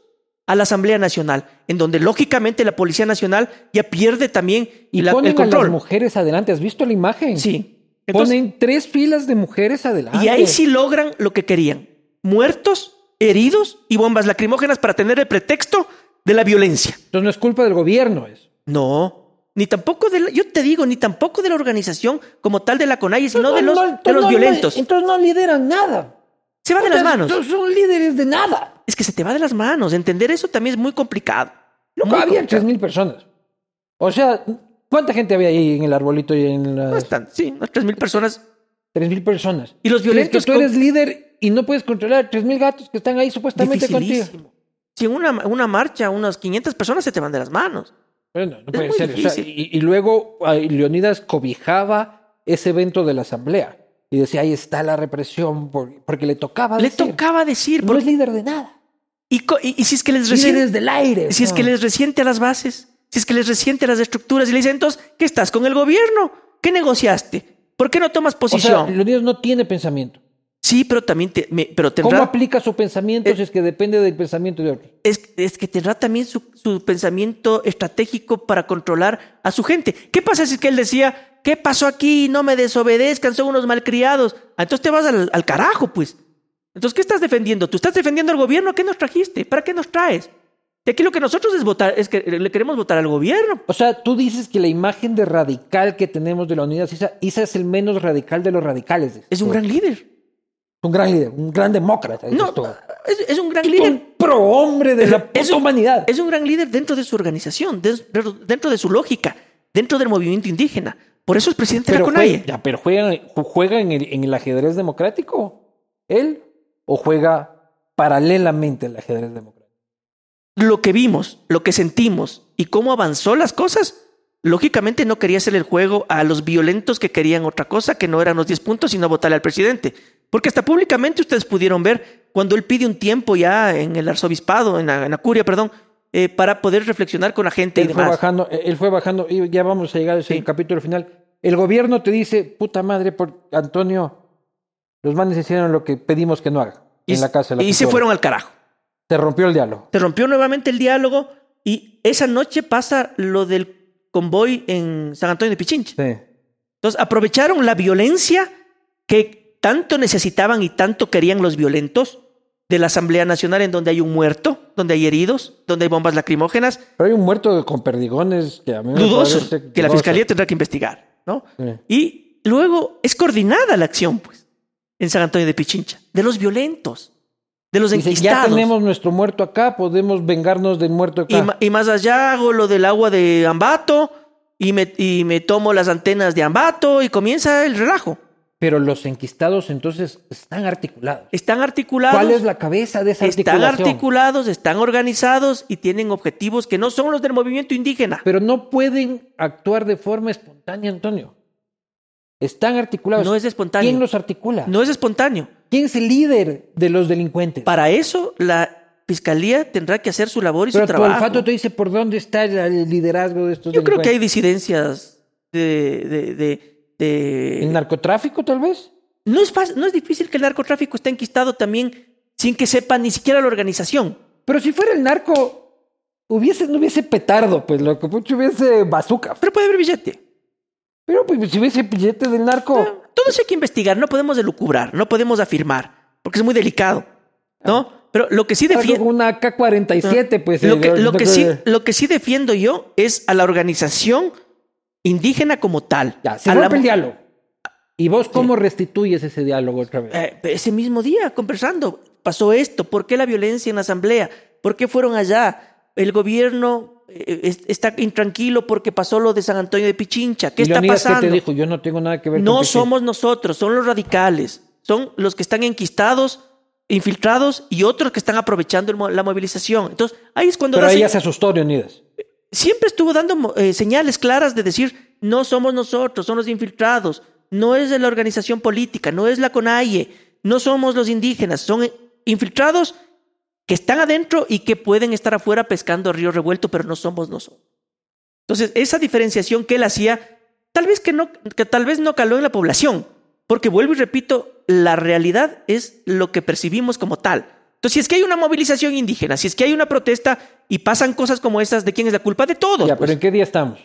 a la Asamblea Nacional, en donde lógicamente la Policía Nacional ya pierde también y la, ponen el control. A las mujeres adelante, ¿has visto la imagen? Sí. ponen tres filas de mujeres adelante. Y ahí sí logran lo que querían: muertos heridos y bombas lacrimógenas para tener el pretexto de la violencia. Entonces no es culpa del gobierno eso. No, ni tampoco de la, yo te digo, ni tampoco de la organización como tal de la CONAIE, sino de los, de los violentos. entonces no lideran nada. Se va de las manos. Son líderes de nada. Es que se te va de las manos. Entender eso también es muy complicado. No, había tres mil personas. O sea, ¿cuánta gente había ahí en el arbolito y en las... Bastante, sí, unas tres mil personas. Tres mil personas. Y los violentos... Que tú eres líder y no puedes controlar tres mil gatos que están ahí supuestamente contigo. Si en una, una marcha unas 500 personas se te van de las manos. Bueno, no puede ser. y, luego Leonidas cobijaba ese evento de la asamblea y decía, ahí está la represión, porque le tocaba decir. Le tocaba decir. No es líder de nada. Y, y, si es que les resiente... del aire. Si es que les resiente a las bases, si es que les resiente a las estructuras y le dicen, entonces, ¿qué estás con el gobierno? ¿Qué negociaste? ¿Por qué no tomas posición? O sea, Leonidas no tiene pensamiento. Sí, pero también te, pero tendrá, ¿Cómo aplica su pensamiento si es que depende del pensamiento de otros? Es, es que tendrá también su, su, pensamiento estratégico para controlar a su gente. ¿Qué pasa si es que él decía, ¿qué pasó aquí? No me desobedezcan, son unos malcriados. Ah, entonces te vas al, al, carajo, pues. Entonces, ¿qué estás defendiendo? ¿Tú estás defendiendo al gobierno? ¿Qué nos trajiste? ¿Para qué nos traes? Y aquí lo que nosotros es votar, es que le queremos votar al gobierno. O sea, tú dices que la imagen de radical que tenemos de la unidad ISA, ISA es el menos radical de los radicales. Es un gran líder un gran líder, un gran demócrata. No, es, un gran líder. Un pro hombre de la humanidad. Es un gran líder dentro de su organización, dentro de su lógica, dentro del movimiento indígena. Por eso es presidente de la CONAIE. pero juega, juega en, el, en el ajedrez democrático, él, o juega paralelamente al ajedrez democrático. Lo que vimos, lo que sentimos y cómo avanzó las cosas, lógicamente no quería hacer el juego a los violentos que querían otra cosa, que no eran los 10 puntos, sino votarle al presidente. Porque hasta públicamente ustedes pudieron ver cuando él pide un tiempo ya en el arzobispado, en la, curia, perdón, eh, para poder reflexionar con la gente él Fue bajando, eh, él fue bajando, y ya vamos a llegar a ese capítulo final. El gobierno te dice, puta madre, por Antonio, los manes hicieron lo que pedimos que no haga en la casa. y se fueron al carajo. Se rompió el diálogo. Se rompió nuevamente el diálogo y esa noche pasa lo del convoy en San Antonio de Pichincha. Sí. Entonces aprovecharon la violencia que tanto necesitaban y tanto querían los violentos de la Asamblea Nacional en donde hay un muerto, donde hay heridos, donde hay bombas lacrimógenas. Pero hay un muerto con perdigones que a mí me dudoso, que la fiscalía tendrá que investigar, ¿no? Y luego es coordinada la acción, pues, en San Antonio de Pichincha, de los violentos, de los enquistados. Ya tenemos nuestro muerto acá, podemos vengarnos del muerto acá. Y, más allá hago lo del agua de Ambato y me, y me tomo las antenas de Ambato y comienza el relajo. Pero los enquistados entonces están articulados. Están articulados. ¿Cuál es la cabeza de esa están articulación? Están articulados, están organizados y tienen objetivos que no son los del movimiento indígena. Pero no pueden actuar de forma espontánea, Antonio. Están articulados. No es espontáneo. ¿Quién los articula? No es espontáneo. ¿Quién es el líder de los delincuentes? Para eso la fiscalía tendrá que hacer su labor y su trabajo. Pero tu te dice por dónde está el liderazgo de estos Yo creo que hay disidencias de, de ¿El narcotráfico, tal vez? No es, no es difícil que el narcotráfico esté enquistado también sin que sepa ni siquiera la organización. Pero si fuera el narco, hubiese, no hubiese petardo, pues lo que hubiese bazooka. Pero puede haber billete. Pero pues si hubiese billete del narco. Todo eso hay que investigar, no podemos delucubrar, no podemos afirmar, porque es muy delicado, ¿no? Pero lo que sí defiendo... Una AK-47, pues... Lo eh, que, lo, no- que sí, lo que sí defiendo yo es a la organización indígena como tal. Ya, se la rompe el diálogo. ¿Y vos cómo restituyes ese diálogo otra vez? Eh, ese mismo día, conversando, pasó esto, ¿por qué la violencia en la asamblea? ¿Por qué fueron allá? El gobierno eh, es- está intranquilo porque pasó lo de San Antonio de Pichincha. ¿Qué Y está pasando? te dijo? Yo no tengo nada que ver No con somos nosotros, son los radicales, son los que están enquistados, infiltrados y otros que están aprovechando la movilización. Entonces, ahí es cuando Pero ella se asustó, Leonidas. Siempre estuvo dando eh, señales claras de decir, no somos nosotros, son los infiltrados, no es de la organización política, no es la CONAIE, no somos los indígenas, son eh, infiltrados que están adentro y que pueden estar afuera pescando río revuelto, pero no somos nosotros. Entonces, esa diferenciación que él hacía, tal vez que no, que tal vez no caló en la población, porque vuelvo y repito, la realidad es lo que percibimos como tal. Entonces, si es que hay una movilización indígena, si es que hay una protesta y pasan cosas como esas, ¿de quién es la culpa? De todos. Ya, pues. pero ¿en qué día estamos?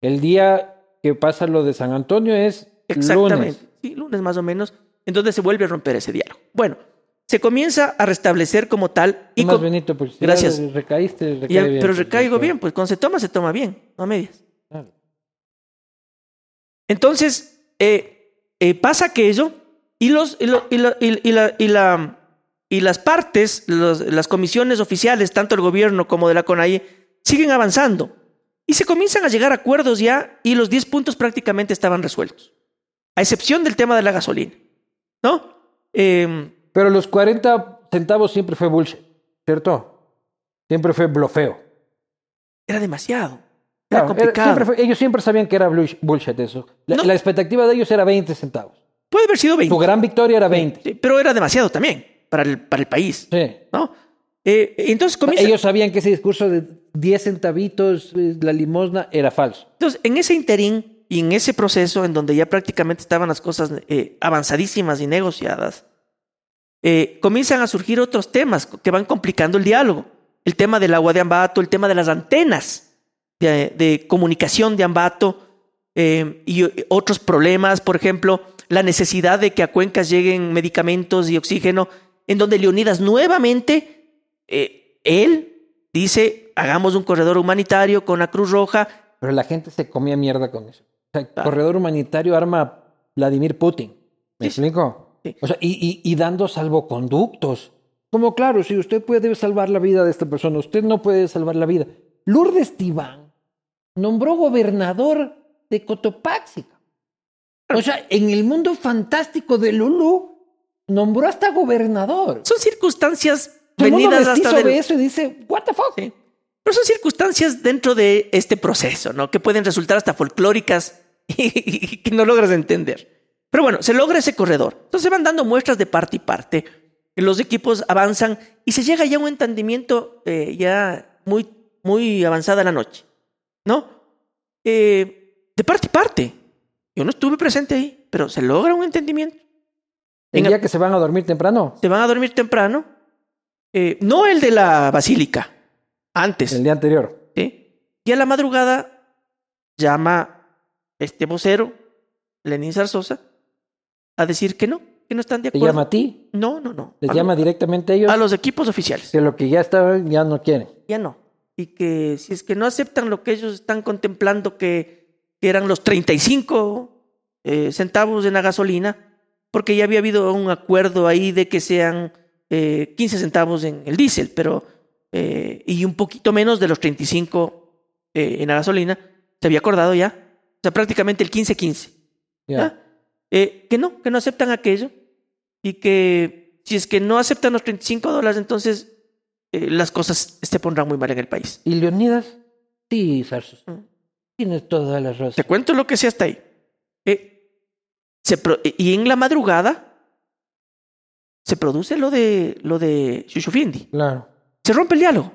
El día que pasa lo de San Antonio es Exactamente. lunes. Sí, lunes más o menos. Entonces se vuelve a romper ese diálogo. Bueno, se comienza a restablecer como tal. Y más Benito, pues si Gracias. recaíste, bien, pero pues, recaigo bien, pues cuando se toma, se toma bien, no a medias. Claro. Entonces, eh, eh, pasa aquello y, los, y, lo- y la- y- y la- y la- y las partes, los- las comisiones oficiales, tanto el gobierno como de la CONAIE, siguen avanzando. Y se comienzan a llegar a acuerdos ya y los 10 puntos prácticamente estaban resueltos. A excepción del tema de la gasolina. ¿No? Em, Pero los 40 centavos siempre fue bullshit, ¿cierto? Siempre fue blofeo. era demasiado. Era Claro, era- complicado. siempre fue- ellos siempre sabían que era bullshit eso. La, No. la expectativa de ellos era 20 centavos. Puede haber sido 20. Su gran victoria era 20. Sí, pero era demasiado también para el, para el país. Sí. ¿no? Eh, entonces comienza. Ellos sabían que ese discurso de 10 centavitos, eh, la limosna, era falso. Entonces, en ese interín y en ese proceso en donde ya prácticamente estaban las cosas eh, avanzadísimas y negociadas, eh, comienzan a surgir otros temas que van complicando el diálogo. El tema del agua de Ambato, el tema de las antenas de, de comunicación de Ambato y otros problemas, por ejemplo, la necesidad de que a Cuencas lleguen medicamentos y oxígeno, en donde Leonidas nuevamente, eh, él dice, hagamos un corredor humanitario con la Cruz Roja, Pero la gente se comía mierda con eso. O sea, Claro. corredor humanitario arma Vladimir Putin. ¿Me Sí. explico? Sí. O sea, y, y- y dando salvoconductos. Como claro, si usted puede salvar la vida de esta persona, usted no puede salvar la vida. Lourdes Tibán nombró gobernador de Cotopaxi. O sea, en el mundo fantástico de Lulu, nombró hasta gobernador. son circunstancias Todo mundo venidas mestizo hasta del- ve eso y dice, what the fuck? Sí. Pero son circunstancias dentro de este proceso, ¿no? Que pueden resultar hasta folclóricas y que no logras entender. Pero bueno, se logra ese corredor. Entonces se van dando muestras de parte y parte. Los equipos avanzan y se llega ya a un entendimiento eh, ya muy, muy avanzada la noche, ¿no? Eh, de parte y parte. Yo no estuve presente ahí, pero se logra un entendimiento. El día que se van a dormir temprano, Se van a dormir temprano. Eh, no el de la basílica, antes. el día anterior. ¿sí? Y a la madrugada llama este vocero, Lenín Zarzosa, a decir que no, que no están de Te acuerdo. llama a ti, No, no, no. les a, llama directamente a ellos, a los equipos oficiales. que lo que ya estaban ya no quieren. Ya no. Y que si es que no aceptan lo que ellos están contemplando, que, que eran los 35 eh, centavos en la gasolina, porque ya había habido un acuerdo ahí de que sean eh, 15 centavos en el diésel, pero eh, y un poquito menos de los 35 eh, en la gasolina, se había acordado ya. O sea, prácticamente el 15-15. Ya. ¿ya? Eh, que no, que no aceptan aquello y que si es que no aceptan los 35 dólares, entonces eh, las cosas se pondrán muy mal en el país. ¿Y Leonidas? Sí, Sarsos. Mm. Tienes toda la razón. Te cuento lo que sea hasta ahí. Eh, se y en la madrugada se produce lo de lo de Shushufindi. Claro. Se rompe el diálogo.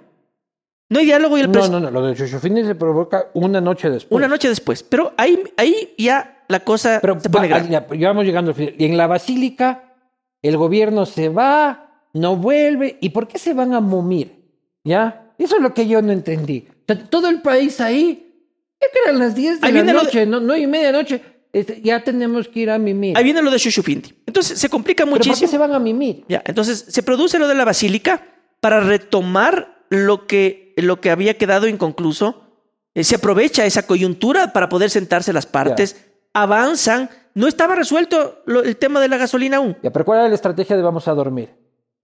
No hay diálogo y el No, no, no. Lo de Chuchufini se provoca una noche después. una noche después. Pero ahí, ahí ya la cosa Pero se pone va- grave. ya, ya vamos llegando al final. Y en la basílica, el gobierno se va, no vuelve. ¿Y por qué se van a momir? ¿Ya? Eso es lo que yo no entendí. O sea, todo el país ahí que eran las 10 de Ahí la de- noche, no, no y media noche. Este, ya tenemos que ir a mimir. Ahí viene lo de Shushufindi. Entonces se complica ¿Pero por qué muchísimo. se van a mimir? Ya, entonces se produce lo de la basílica para retomar lo que, lo que había quedado inconcluso. Eh, se aprovecha esa coyuntura para poder sentarse las partes, avanzan. No estaba resuelto lo- el tema de la gasolina aún. Ya, pero ¿cuál era la estrategia de vamos a dormir?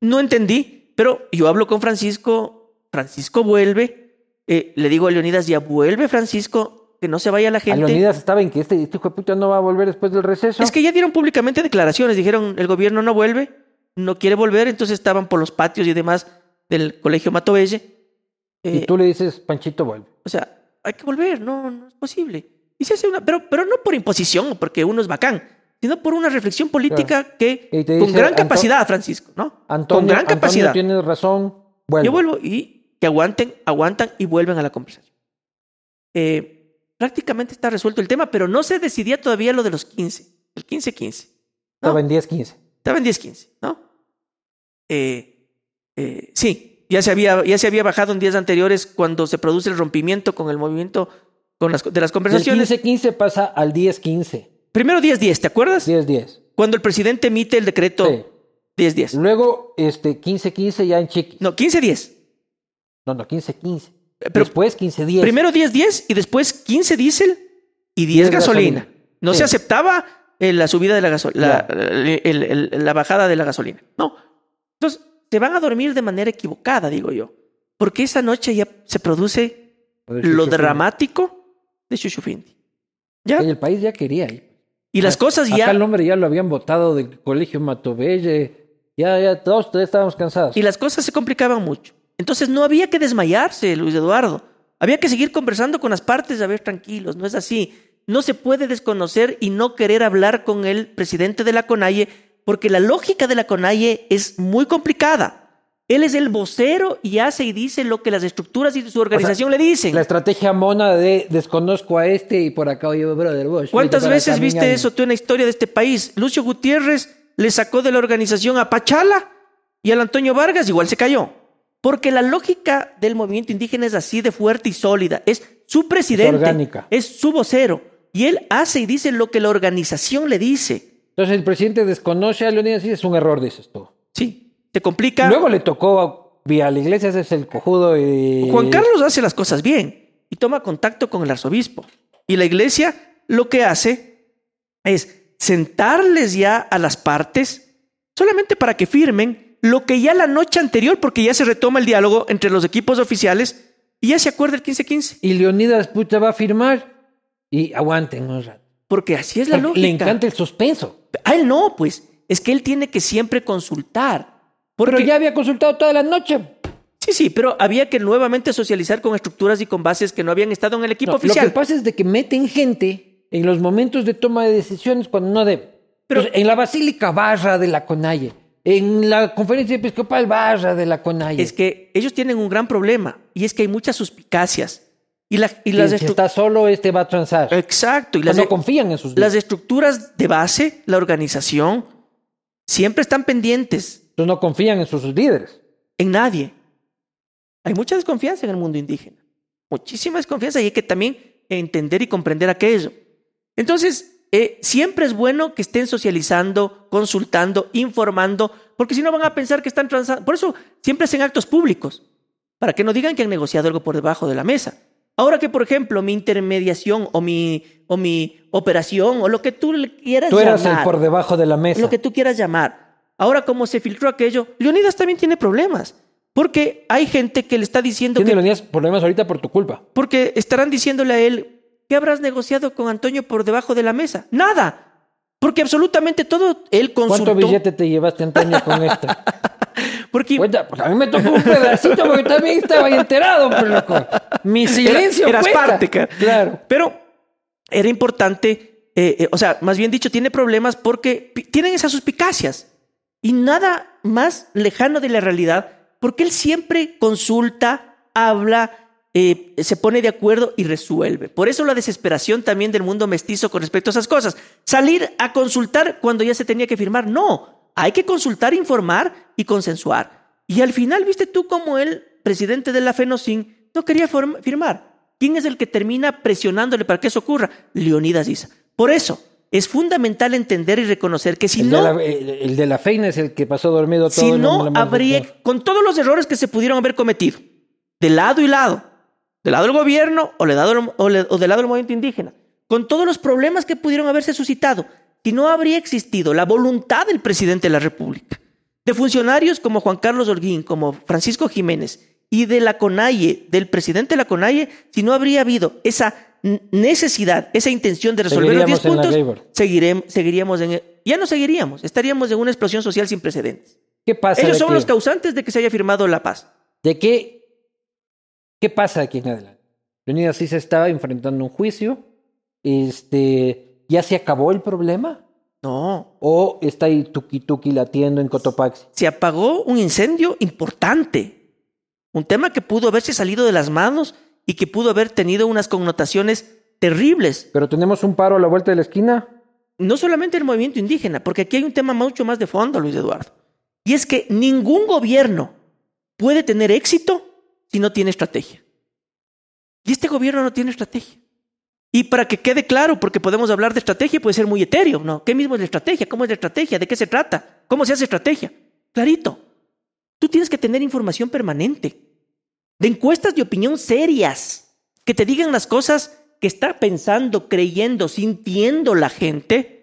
No entendí, pero yo hablo con Francisco. Francisco vuelve. Eh, le digo a Leonidas, ya vuelve Francisco, que no se vaya la A gente. Leonidas estaba en que este, este hijo de puta no va a volver después del receso. Es que ya dieron públicamente declaraciones, dijeron el gobierno no vuelve, no quiere volver, entonces estaban por los patios y demás del colegio Matobelle. y Eh, tú le dices, Panchito vuelve. O sea, hay que volver, no, no es posible. Y se hace una, pero, pero no por imposición o porque uno es bacán, sino por una reflexión política que con dice, gran Anto- capacidad, Francisco, ¿no? Antonio, con gran Antonio, capacidad. tienes razón, vuelve. Yo vuelvo y que aguanten, aguantan y vuelven a la conversación. Eh, prácticamente está resuelto el tema, pero no se decidía todavía lo de los 15, el 15-15. ¿no? Estaba en 10-15. Estaba en 10-15, ¿no? Eh, eh, sí, ya se, había, ya se había bajado en días anteriores cuando se produce el rompimiento con el movimiento con las, de las conversaciones. 15-15 pasa al 10-15. Primero 10-10, ¿te acuerdas? 10-10. Cuando el presidente emite el decreto Sí. 10-10. Luego, este, 15-15 ya en Chiquis. No, 15-10. No, no, 15-15. Pero- Después 15-10. Primero 10-10 y después 15 diésel y 10 10 gasolina. gasolina. No Sí. se aceptaba eh, la subida de la gasolina, la, el- el- la bajada de la gasolina. No. Entonces, se van a dormir de manera equivocada, digo yo. Porque esa noche ya se produce lo dramático de Shushufindi. ¿Ya? Y el país ya quería ir. Y las cosas Acá ya. el hombre ya lo habían votado del colegio Matobelle. Ya, ya, todos, todos estábamos cansados. Y las cosas se complicaban mucho. Entonces no había que desmayarse, Luis Eduardo. Había que seguir conversando con las partes, a ver, tranquilos, no es así. No se puede desconocer y no querer hablar con el presidente de la CONAIE, porque la lógica de la CONAIE es muy complicada. Él es el vocero y hace y dice lo que las estructuras y su organización le dicen. La estrategia mona de desconozco a este y por acá oye, brother, vos. ¿Cuántas veces viste eso tú en la historia de este país? Lucio Gutiérrez le sacó de la organización a Pachala y al Antonio Vargas igual se cayó. Porque la lógica del movimiento indígena es así de fuerte y sólida. Es su presidente, es su vocero. Y él hace y dice lo que la organización le dice. Entonces el presidente desconoce a Leonidas y es un error, dices tú. Sí, te complica. Luego le tocó a, vía la iglesia, ese es el cojudo y... Juan Carlos hace las cosas bien y toma contacto con el arzobispo. Y la iglesia lo que hace es sentarles ya a las partes solamente para que firmen lo que ya la noche anterior, porque ya se retoma el diálogo entre los equipos oficiales y ya se acuerda el 15-15. Y Leonidas, puta, va a firmar y aguanten un rato. Porque así es la lógica. Le encanta el suspenso. A él no, pues. Es que él tiene que siempre consultar. Porque Pero ya había consultado toda la noche. Sí, sí, pero había que nuevamente socializar con estructuras y con bases que no habían estado en el equipo No, oficial. Lo que pasa es de que meten gente en los momentos de toma de decisiones cuando no debe. Pero- Entonces, en la Basílica Barra de la Conalle, en la Conferencia Episcopal Barra de la Conalle. es que ellos tienen un gran problema y es que hay muchas suspicacias. Y, la- y las si está solo, este va a transar. Exacto. Y las, no confían en sus las estructuras de base, la organización, siempre están pendientes Entonces no confían en sus líderes. en nadie. Hay mucha desconfianza en el mundo indígena. Muchísima desconfianza y hay que también entender y comprender aquello. Entonces, eh, siempre es bueno que estén socializando, consultando, informando, porque si no van a pensar que están transando. Por eso siempre hacen actos públicos, para que no digan que han negociado algo por debajo de la mesa. Ahora que, por ejemplo, mi intermediación o mi, o mi operación o lo que tú le quieras Tú eras llamar, el por debajo de la mesa. lo que tú quieras llamar. Ahora, como se filtró aquello, Leonidas también tiene problemas. Porque hay gente que le está diciendo Tiene que. Leonidas problemas ahorita por tu culpa. Porque estarán diciéndole a él, ¿qué habrás negociado con Antonio por debajo de la mesa? Nada. Porque absolutamente todo él consultó. ¿Cuánto billete te llevaste, Antonio, con esto? Porque Cuenta, pues a mí me tocó un pedacito porque también estaba enterado, pero loco. Mi silencio Era- eras cuesta. parte, cara. Claro. Pero era importante, eh, eh, o sea, más bien dicho, tiene problemas porque tienen esas suspicacias y nada más lejano de la realidad, porque él siempre consulta, habla, eh, se pone de acuerdo y resuelve. Por eso la desesperación también del mundo mestizo con respecto a esas cosas. Salir a consultar cuando ya se tenía que firmar, no, hay que consultar, informar y consensuar. Y al final, viste tú como el presidente de la FENOCIN no quería firmar. ¿Quién es el que termina presionándole para que eso ocurra? Leonidas Issa. Por eso, es fundamental entender y reconocer que si el no... De la, el, el, de la feina es el que pasó dormido todo. Si no, habría, con todos los errores que se pudieron haber cometido, de lado y lado, del lado del gobierno o, del lado, o, le, o del lado del movimiento indígena, con todos los problemas que pudieron haberse suscitado, si no habría existido la voluntad del presidente de la República, de funcionarios como Juan Carlos Holguín, como Francisco Jiménez, y de la CONAIE, del presidente de la CONAIE, si no habría habido esa necesidad, esa intención de resolver los 10 puntos, seguiremos, seguiríamos en... Ya no seguiríamos, estaríamos en una explosión social sin precedentes. ¿Qué pasa? Ellos son los causantes de que se haya firmado la paz. ¿De qué? ¿Qué pasa aquí en adelante? Leonidas sí se estaba enfrentando un juicio. Este, ¿Ya se acabó el problema? No. ¿O está ahí tuki tuki latiendo en Cotopaxi? Se apagó un incendio importante. Un tema que pudo haberse salido de las manos y que pudo haber tenido unas connotaciones terribles. Pero tenemos un paro a la vuelta de la esquina. No solamente el movimiento indígena, porque aquí hay un tema mucho más de fondo, Luis Eduardo. Y es que ningún gobierno puede tener éxito si no tiene estrategia. Y este gobierno no tiene estrategia. Y para que quede claro, porque podemos hablar de estrategia, puede ser muy etéreo, ¿no? ¿Qué mismo es la estrategia? ¿Cómo es la estrategia? ¿De qué se trata? ¿Cómo se hace estrategia? Clarito. Tú tienes que tener información permanente, de encuestas de opinión serias, que te digan las cosas que está pensando, creyendo, sintiendo la gente.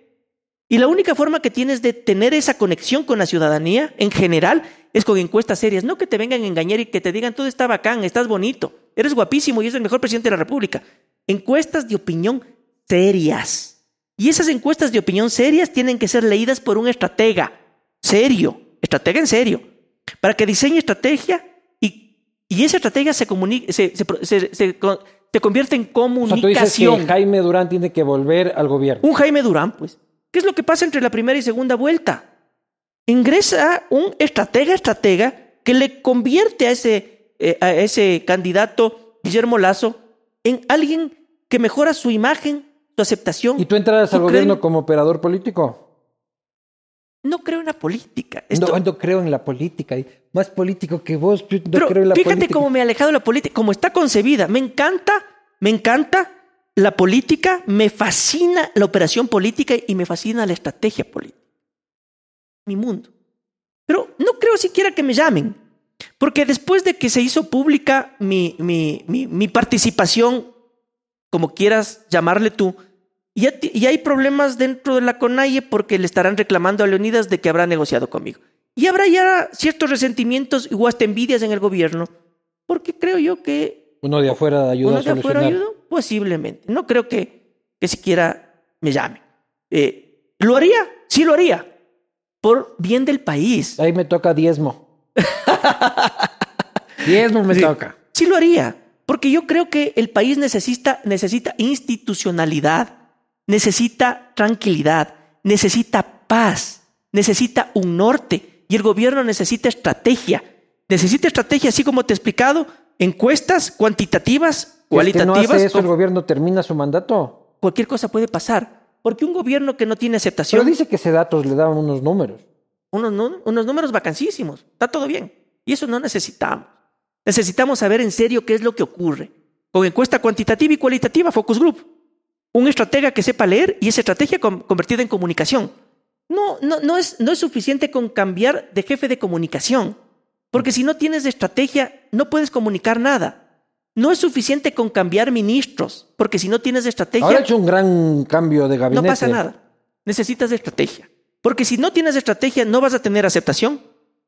Y la única forma que tienes de tener esa conexión con la ciudadanía en general es con encuestas serias, no que te vengan a engañar y que te digan todo está bacán, estás bonito, eres guapísimo y eres el mejor presidente de la República. Encuestas de opinión serias. Y esas encuestas de opinión serias tienen que ser leídas por un estratega, serio, estratega en serio, para que diseñe estrategia y, y esa estrategia se, comunique, se, se, se, se, convierte en comunicación. O sea, tú dices que Jaime Durán tiene que volver al gobierno. Un Jaime Durán, pues. ¿Qué es lo que pasa entre la primera y segunda vuelta? Ingresa un estratega, estratega, que le convierte a ese, eh, a ese candidato Guillermo Lazo en alguien que mejora su imagen, su aceptación. ¿Y tú entras al gobierno como operador político? No creo en la política. Esto... No, no creo en la política. Más político que vos, yo no Pero creo en la fíjate política. cómo me he alejado de la política, cómo está concebida. Me encanta, me encanta la política, me fascina la operación política y me fascina la estrategia política. Mi mundo. Pero no creo siquiera que me llamen, porque después de que se hizo pública mi, mi, mi, participación, como quieras llamarle tú, y, y hay problemas dentro de la CONAIE porque le estarán reclamando a Leonidas de que habrá negociado conmigo. Y habrá ya ciertos resentimientos o hasta envidias en el gobierno, porque creo yo que... Uno de afuera ayuda uno a de afuera ayuda, posiblemente. No creo que, que siquiera me llame. Eh, ¿Lo haría? Sí lo haría. Por bien del país. Ahí me toca diezmo. diezmo me Sí. toca. Sí lo haría, porque yo creo que el país necesita, necesita institucionalidad, necesita tranquilidad, necesita paz, necesita un norte y el gobierno necesita estrategia. Necesita estrategia, así como te he explicado, encuestas cuantitativas, Si es que cualitativas. no hace eso, el gobierno termina su mandato. Cualquier cosa puede pasar, porque un gobierno que no tiene Pero aceptación, dice que ese datos le daban unos números. unos, unos números vacancísimos, está todo bien. Y eso no necesitamos. Necesitamos saber en serio qué es lo que ocurre. Con encuesta cuantitativa y cualitativa, focus group. Un estratega que sepa leer y esa estrategia convertida en comunicación. No, no, no, es, no es suficiente con cambiar de jefe de comunicación, porque si no tienes estrategia, no puedes comunicar nada. No es suficiente con cambiar ministros, porque si no tienes estrategia, Ahora ha hecho un gran cambio de gabinete. no pasa nada. Necesitas estrategia. Porque si no tienes estrategia, no vas a tener aceptación,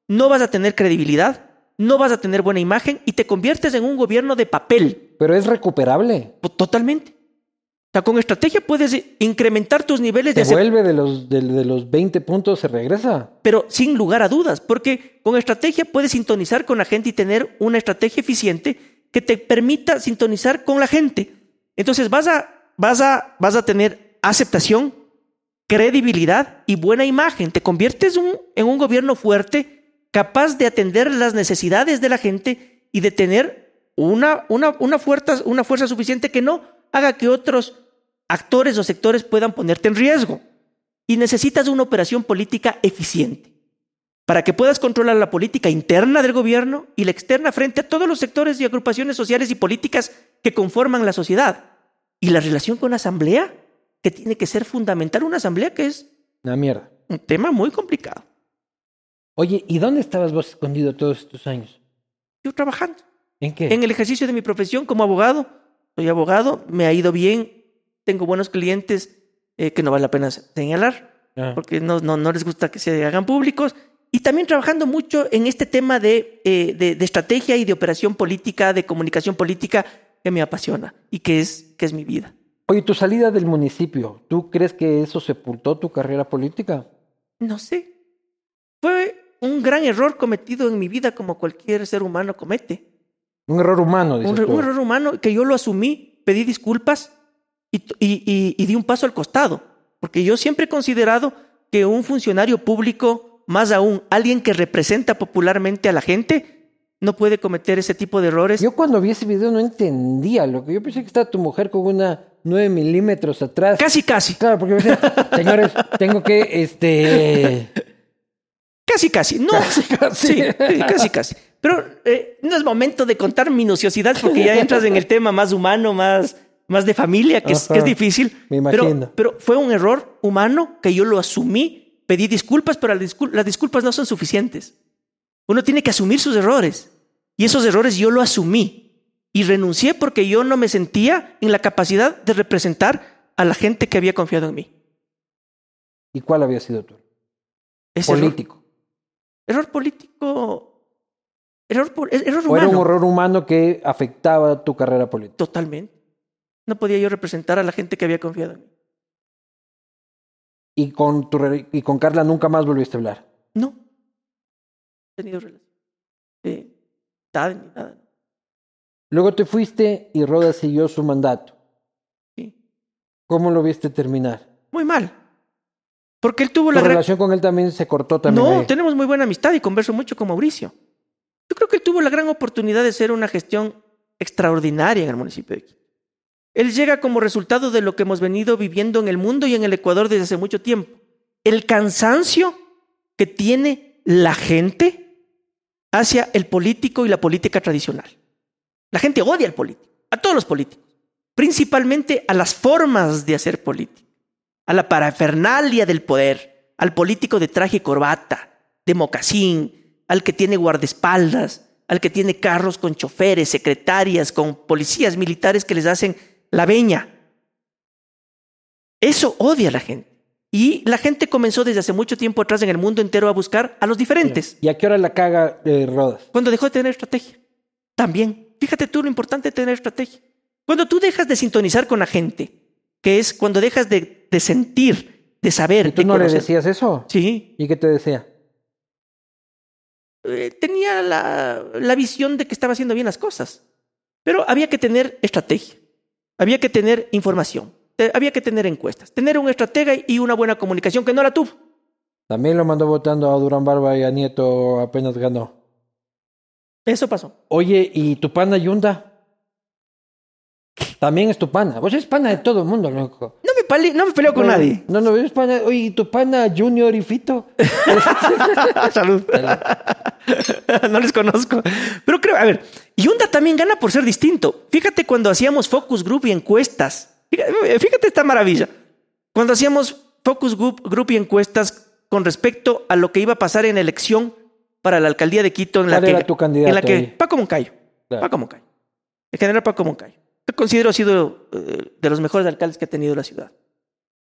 no vas a tener credibilidad, no vas a tener buena imagen y te conviertes en un gobierno de papel. Pero es recuperable. Totalmente. Sea, con estrategia puedes incrementar tus niveles de Se vuelve de los, de, de los 20 puntos, se regresa. pero sin lugar a dudas, porque con estrategia puedes sintonizar con la gente y tener una estrategia eficiente que te permita sintonizar con la gente. Entonces vas a, vas a, vas a tener aceptación, credibilidad y buena imagen. Te conviertes un- en un gobierno fuerte, capaz de atender las necesidades de la gente y de tener una, una, una, fuerza, una fuerza suficiente que no haga que otros actores o sectores puedan ponerte en riesgo. Y necesitas una operación política eficiente para que puedas controlar la política interna del gobierno y la externa frente a todos los sectores y agrupaciones sociales y políticas que conforman la sociedad. Y la relación con la asamblea, que tiene que ser fundamental, una asamblea que es Una mierda. un tema muy complicado. Oye, ¿y dónde estabas vos escondido todos estos años? Yo trabajando ¿En qué? en el ejercicio de mi profesión como abogado. Soy abogado, me ha ido bien, tengo buenos clientes eh, que no vale la pena señalar, Ah. porque no, no, no les gusta que se hagan públicos. Y también trabajando mucho en este tema de, eh, de, de estrategia y de operación política, de comunicación política, que me apasiona y que es, que es mi vida. Oye, tu salida del municipio, ¿tú crees que eso sepultó tu carrera política? No sé. Fue un gran error cometido en mi vida como cualquier ser humano comete. Un error humano, Un, dices re- tú. un error humano que yo lo asumí, pedí disculpas y, di un paso al costado. Porque yo siempre he considerado que un funcionario público, más aún alguien que representa popularmente a la gente, no puede cometer ese tipo de errores. Yo cuando vi ese video no entendía lo que yo pensé que estaba tu mujer con una 9 milímetros atrás. Casi, casi, Claro, porque decía, señores, tengo que, este... casi, casi. No, Casi, casi. Sí, sí, casi, casi. Pero eh, no es momento de contar minuciosidades porque ya entras en el tema más humano, más, más de familia, que es, que es difícil. Me imagino. Pero, fue un error humano que yo lo asumí, pedí disculpas, pero las, discul- las disculpas no son suficientes. Uno tiene que asumir sus errores. Y esos errores yo lo asumí. Y renuncié porque yo no me sentía en la capacidad de representar a la gente que había confiado en mí. ¿Y cuál había sido tu Ese error- político? Error, político. Error, po- error ¿O era un humano. error humano que afectaba tu carrera política? Totalmente. No podía yo representar a la gente que había confiado en mí. Y con, tu, re- y con Carla nunca más volviste a hablar. No. He tenido relación. De amistad ni nada. Luego te fuiste y Roda siguió su mandato. Sí. ¿Cómo lo viste terminar? Muy mal. Porque él tuvo Tu la gran- relación con él también se cortó también. No, ahí. tenemos muy buena amistad y converso mucho con Mauricio. Yo creo que él tuvo la gran oportunidad de hacer una gestión extraordinaria en el municipio de Quito. Él llega como resultado de lo que hemos venido viviendo en el mundo y en el Ecuador desde hace mucho tiempo. El cansancio que tiene la gente hacia el político y la política tradicional. La gente odia al político, a todos los políticos, principalmente a las formas de hacer política, a la parafernalia del poder, al político de traje y corbata, de mocasín, al que tiene guardaespaldas, al que tiene carros con choferes, secretarias, con policías militares que les hacen la veña. Eso odia a la gente. Y la gente comenzó desde hace mucho tiempo atrás en el mundo entero a buscar a los diferentes. ¿Y a qué hora la caga eh, Rodas? Cuando dejó de tener estrategia. También. Fíjate tú lo importante de tener estrategia. Cuando tú dejas de sintonizar con la gente, que es cuando dejas de, de sentir, de saber, ¿Y tú no le decías eso? Sí. ¿Y qué te decía? Eh, tenía la, la visión de que estaba haciendo bien las cosas. Pero había que tener estrategia. Había que tener información. había que tener encuestas. Tener un estratega y una buena comunicación que no la tuvo. También lo mandó votando a Durán Barba y a Nieto apenas ganó. Eso pasó. Oye, ¿y tu pana Yunda? También es tu pana. Vos eres pana de todo el mundo, loco. No me, pale- no me peleo con nadie. No, no, eres pana. Oye, ¿y tu pana Junior y Fito? Salud. no les conozco. Pero creo, a ver, Yunda también gana por ser distinto. Fíjate cuando hacíamos focus group y encuestas. Fíjate, fíjate esta maravilla. Cuando hacíamos focus group, group y encuestas con respecto a lo que iba a pasar en elección para la alcaldía de Quito, en la ¿Cuál que, era tu candidato en la que ahí? Paco Moncayo. Claro. Paco Moncayo. El general Paco Moncayo. Que considero ha sido eh, de los mejores alcaldes que ha tenido la ciudad.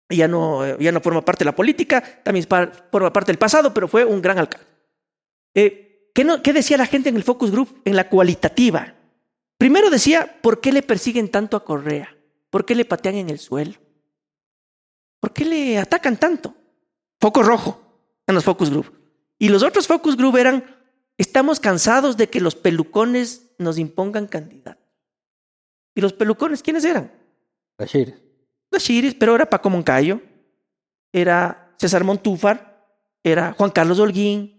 Ya no, eh, ya no forma parte de la política, también forma parte del pasado, pero fue un gran alcalde. Eh, ¿qué, ¿Qué decía la gente en el focus group? En la cualitativa. Primero decía, ¿por qué le persiguen tanto a Correa? ¿Por qué le patean en el suelo? ¿Por qué le atacan tanto? Foco rojo en los focus group. Y los otros focus group eran, estamos cansados de que los pelucones nos impongan candidatos. ¿Y los pelucones quiénes eran? Bashir. Los chiris, pero era Paco Moncayo, era César Montúfar, era Juan Carlos Holguín,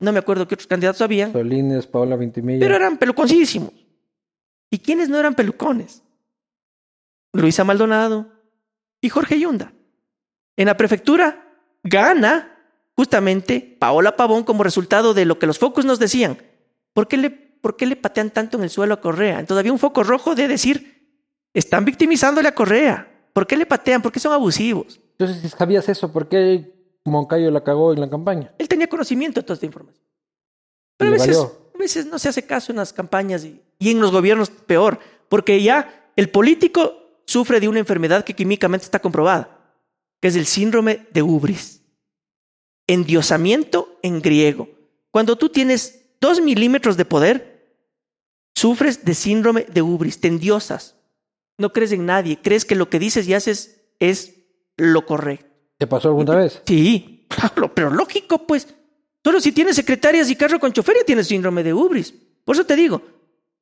no me acuerdo qué otros candidatos habían, Solines, Paola Vintimilla. pero eran peluconcísimos. ¿Y quiénes no eran pelucones? Luisa Maldonado y Jorge Yunda. En la prefectura gana justamente Paola Pavón como resultado de lo que los focus nos decían. ¿Por qué le, por ¿por qué le patean tanto en el suelo a Correa? Entonces había un foco rojo de decir, están victimizándole a Correa. ¿Por qué le patean? ¿Por qué son abusivos? Entonces, si sabías eso, ¿por qué Moncayo la cagó en la campaña? Él tenía conocimiento de toda esta información. Pero a veces, a veces no se hace caso en las campañas y, y en los gobiernos peor, porque ya el político sufre de una enfermedad que químicamente está comprobada, que es el síndrome de ubris. Endiosamiento en griego. Cuando tú tienes dos milímetros de poder, sufres de síndrome de ubris, te endiosas. No crees en nadie, crees que lo que dices y haces es lo correcto. ¿Te pasó alguna vez? Sí, claro, pero lógico, pues. Solo si tienes secretarias y carro con chofer ya tienes síndrome de ubris. Por eso te digo,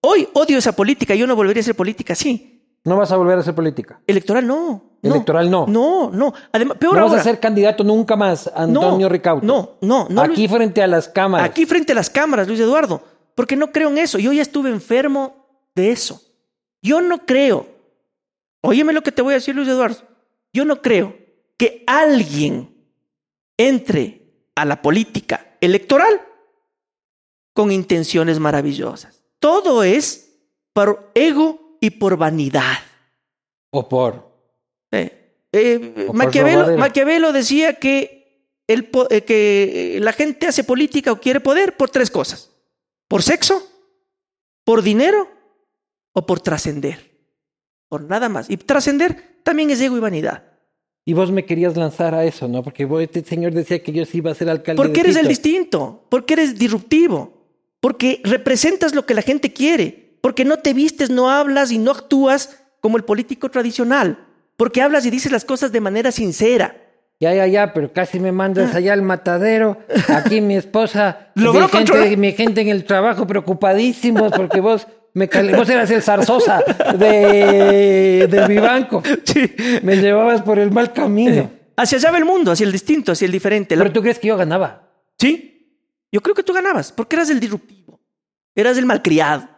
hoy odio esa política, yo no volvería a hacer política, sí. No vas a volver a hacer política. Electoral no. Electoral no. No, no. Además, peor no ahora. vas a ser candidato nunca más, Antonio no, Ricaute. No, no, no. Aquí frente a las cámaras. aquí frente a las cámaras, Luis Eduardo, porque no creo en eso. Yo ya estuve enfermo de eso. Yo no creo. Óyeme lo que te voy a decir, Luis Eduardo. Yo no creo que alguien entre a la política electoral con intenciones maravillosas. Todo es por ego y por vanidad. O por. Eh, eh, O Maquiavelo, decía que, el, eh, que la gente hace política o quiere poder por tres cosas. Por sexo, por dinero o por trascender. Por nada más. Y trascender también es ego y vanidad. Y vos me querías lanzar a eso, ¿no? Porque vos, este señor decía que yo sí iba a ser alcalde. Porque eres el distinto, porque eres disruptivo, porque representas lo que la gente quiere, porque no te vistes, no hablas y no actúas como el político tradicional, porque hablas y dices las cosas de manera sincera. Ya, ya, ya, pero casi me mandas allá al matadero. Aquí mi esposa, mi gente, mi gente en el trabajo preocupadísimos porque vos me vos eras el zarzosa de, del Vivanco. Me llevabas por el mal camino. Hacia allá va el mundo, hacia el distinto, hacia el diferente. La- Pero tú crees que yo ganaba. ¿Sí? Yo creo que tú ganabas, porque eras el disruptivo, eras el malcriado.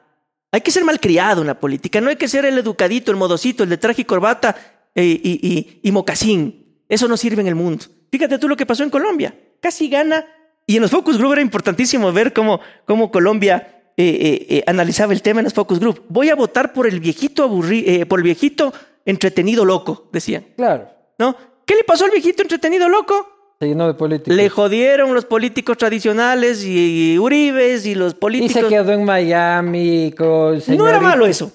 Hay que ser malcriado en la política, no hay que ser el educadito, el modosito, el de traje y corbata eh, y, y- y mocasín. Eso no sirve en el mundo. Fíjate tú lo que pasó en Colombia. Casi gana. Y en los focus group era importantísimo ver cómo, cómo Colombia eh, eh, eh, analizaba el tema en los focus group. Voy a votar por el viejito aburri eh, por el viejito entretenido loco, decían. Claro. ¿No? ¿Qué le pasó al viejito entretenido loco? Se llenó de política. Le jodieron los políticos tradicionales y, y Uribes y los y políticos. se quedó en Miami con No era malo eso.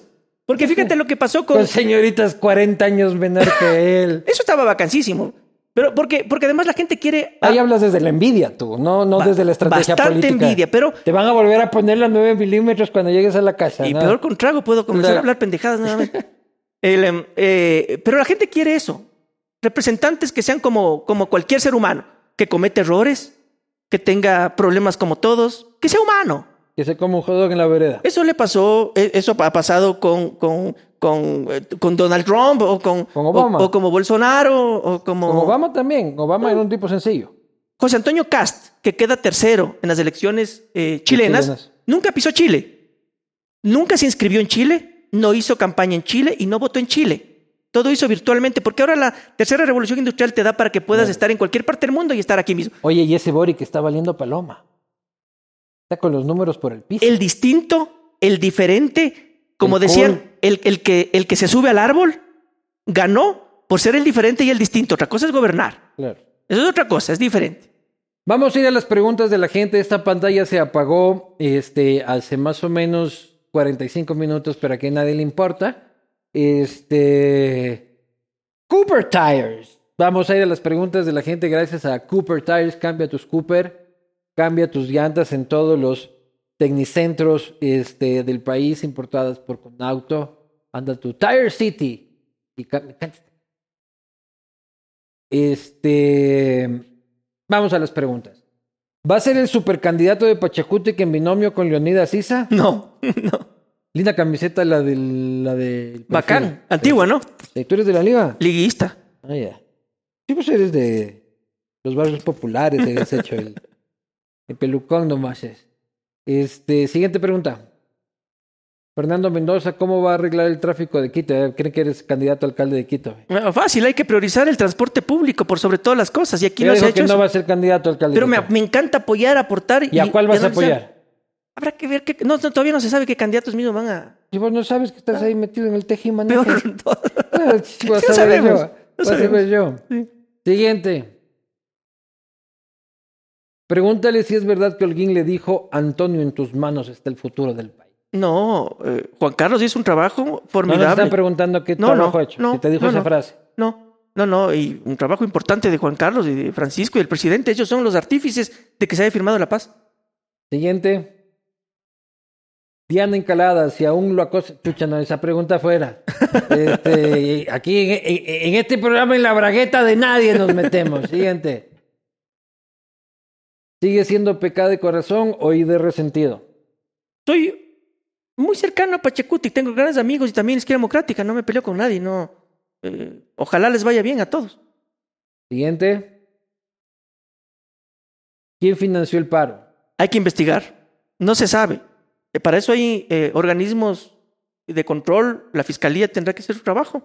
Porque fíjate lo que pasó con. Con señoritas 40 años menor que él. Eso estaba vacancísimo. Pero porque, porque además la gente quiere. Ahí hablas desde la envidia tú, no, no desde la estrategia bastante política. envidia, pero- Te van a volver a poner las 9 milímetros cuando llegues a la casa. Y ¿no? peor con trago puedo comenzar Claro. a hablar pendejadas nuevamente. El, em, eh, pero la gente quiere eso. Representantes que sean como, como cualquier ser humano, que comete errores, que tenga problemas como todos, que sea humano. Que se come un hot dog en la vereda. Eso le pasó, eh, eso ha pasado con, con, con, eh, con Donald Trump o con, Con Obama. O, o como Bolsonaro o como Con Obama también. Obama era un tipo sencillo. José Antonio Cast, que queda tercero en las elecciones eh, chilenas, chilenas. nunca pisó Chile. Nunca se inscribió en Chile, no hizo campaña en Chile y no votó en Chile. Todo hizo virtualmente, porque ahora la tercera revolución industrial te da para que puedas estar en cualquier parte del mundo y estar aquí mismo. Oye, y ese Boric está valiendo paloma. Está con los números por el piso. El distinto, el diferente, como El decían, el, el que, el que se sube al árbol ganó por ser el diferente y el distinto. Otra cosa es gobernar. Claro. Eso es otra cosa, es diferente. Vamos a ir a las preguntas de la gente. Esta pantalla se apagó este, hace más o menos 45 minutos, pero a que nadie le importa. Este. Cooper Tires. Vamos a ir a las preguntas de la gente gracias a Cooper Tires. Cambia tus Cooper, cambia tus llantas en todos los tecnicentros este, del país importadas por Conauto. Anda tu Tire City. Y. Este. Vamos a las preguntas. ¿Va a ser el supercandidato de Pachacútec en binomio con Leonidas Isa? No, no. Linda camiseta la del. La del Bacán. Antigua, ¿no? ¿Tú eres de la liga? Liguista. Ah, ya. Sí, pues eres de los barrios populares, eres hecho el pelucón nomás es. Este, siguiente pregunta. Fernando Mendoza, ¿cómo va a arreglar el tráfico de Quito? Eh, ¿Cree que eres candidato a alcalde de Quito? Ah, Fácil, hay que priorizar el transporte público por sobre todas las cosas. Y aquí no se ha hecho que no va a ser candidato a alcalde Pero de me, me encanta apoyar, aportar. ¿Y a cuál vas a apoyar? Habrá que ver que no, no, todavía no se sabe qué candidatos mismos van a. Y vos no sabes que estás ahí metido en el tejimaneje. Peor. no. Ah, no no sabemos. yo. Sí. Siguiente. Pregúntale si es verdad que Holguín le dijo, Antonio, en tus manos está el futuro del país. No, eh, Juan Carlos hizo un trabajo No nos formidable. están preguntando qué No, trabajo no, ha hecho. no, si te dijo no, esa no. frase. No, no, no, y un trabajo importante de Juan Carlos y de Francisco y el presidente. Ellos son los artífices de que se haya firmado la paz. Siguiente. Diana Encalada, si aún lo acosa. Chucha, no, esa pregunta fuera. Este, aquí en, en- en este programa, en la bragueta de nadie nos metemos. Siguiente. ¿Sigue siendo pecado de corazón o de resentido? Soy muy cercano a Pachacuti, tengo grandes amigos y también izquierda democrática, no me peleo con nadie, no. eh, ojalá les vaya bien a todos. Siguiente. ¿Quién financió el paro? Hay que investigar, no se sabe. Eh, Para eso hay eh, organismos de control, la fiscalía tendrá que hacer su trabajo.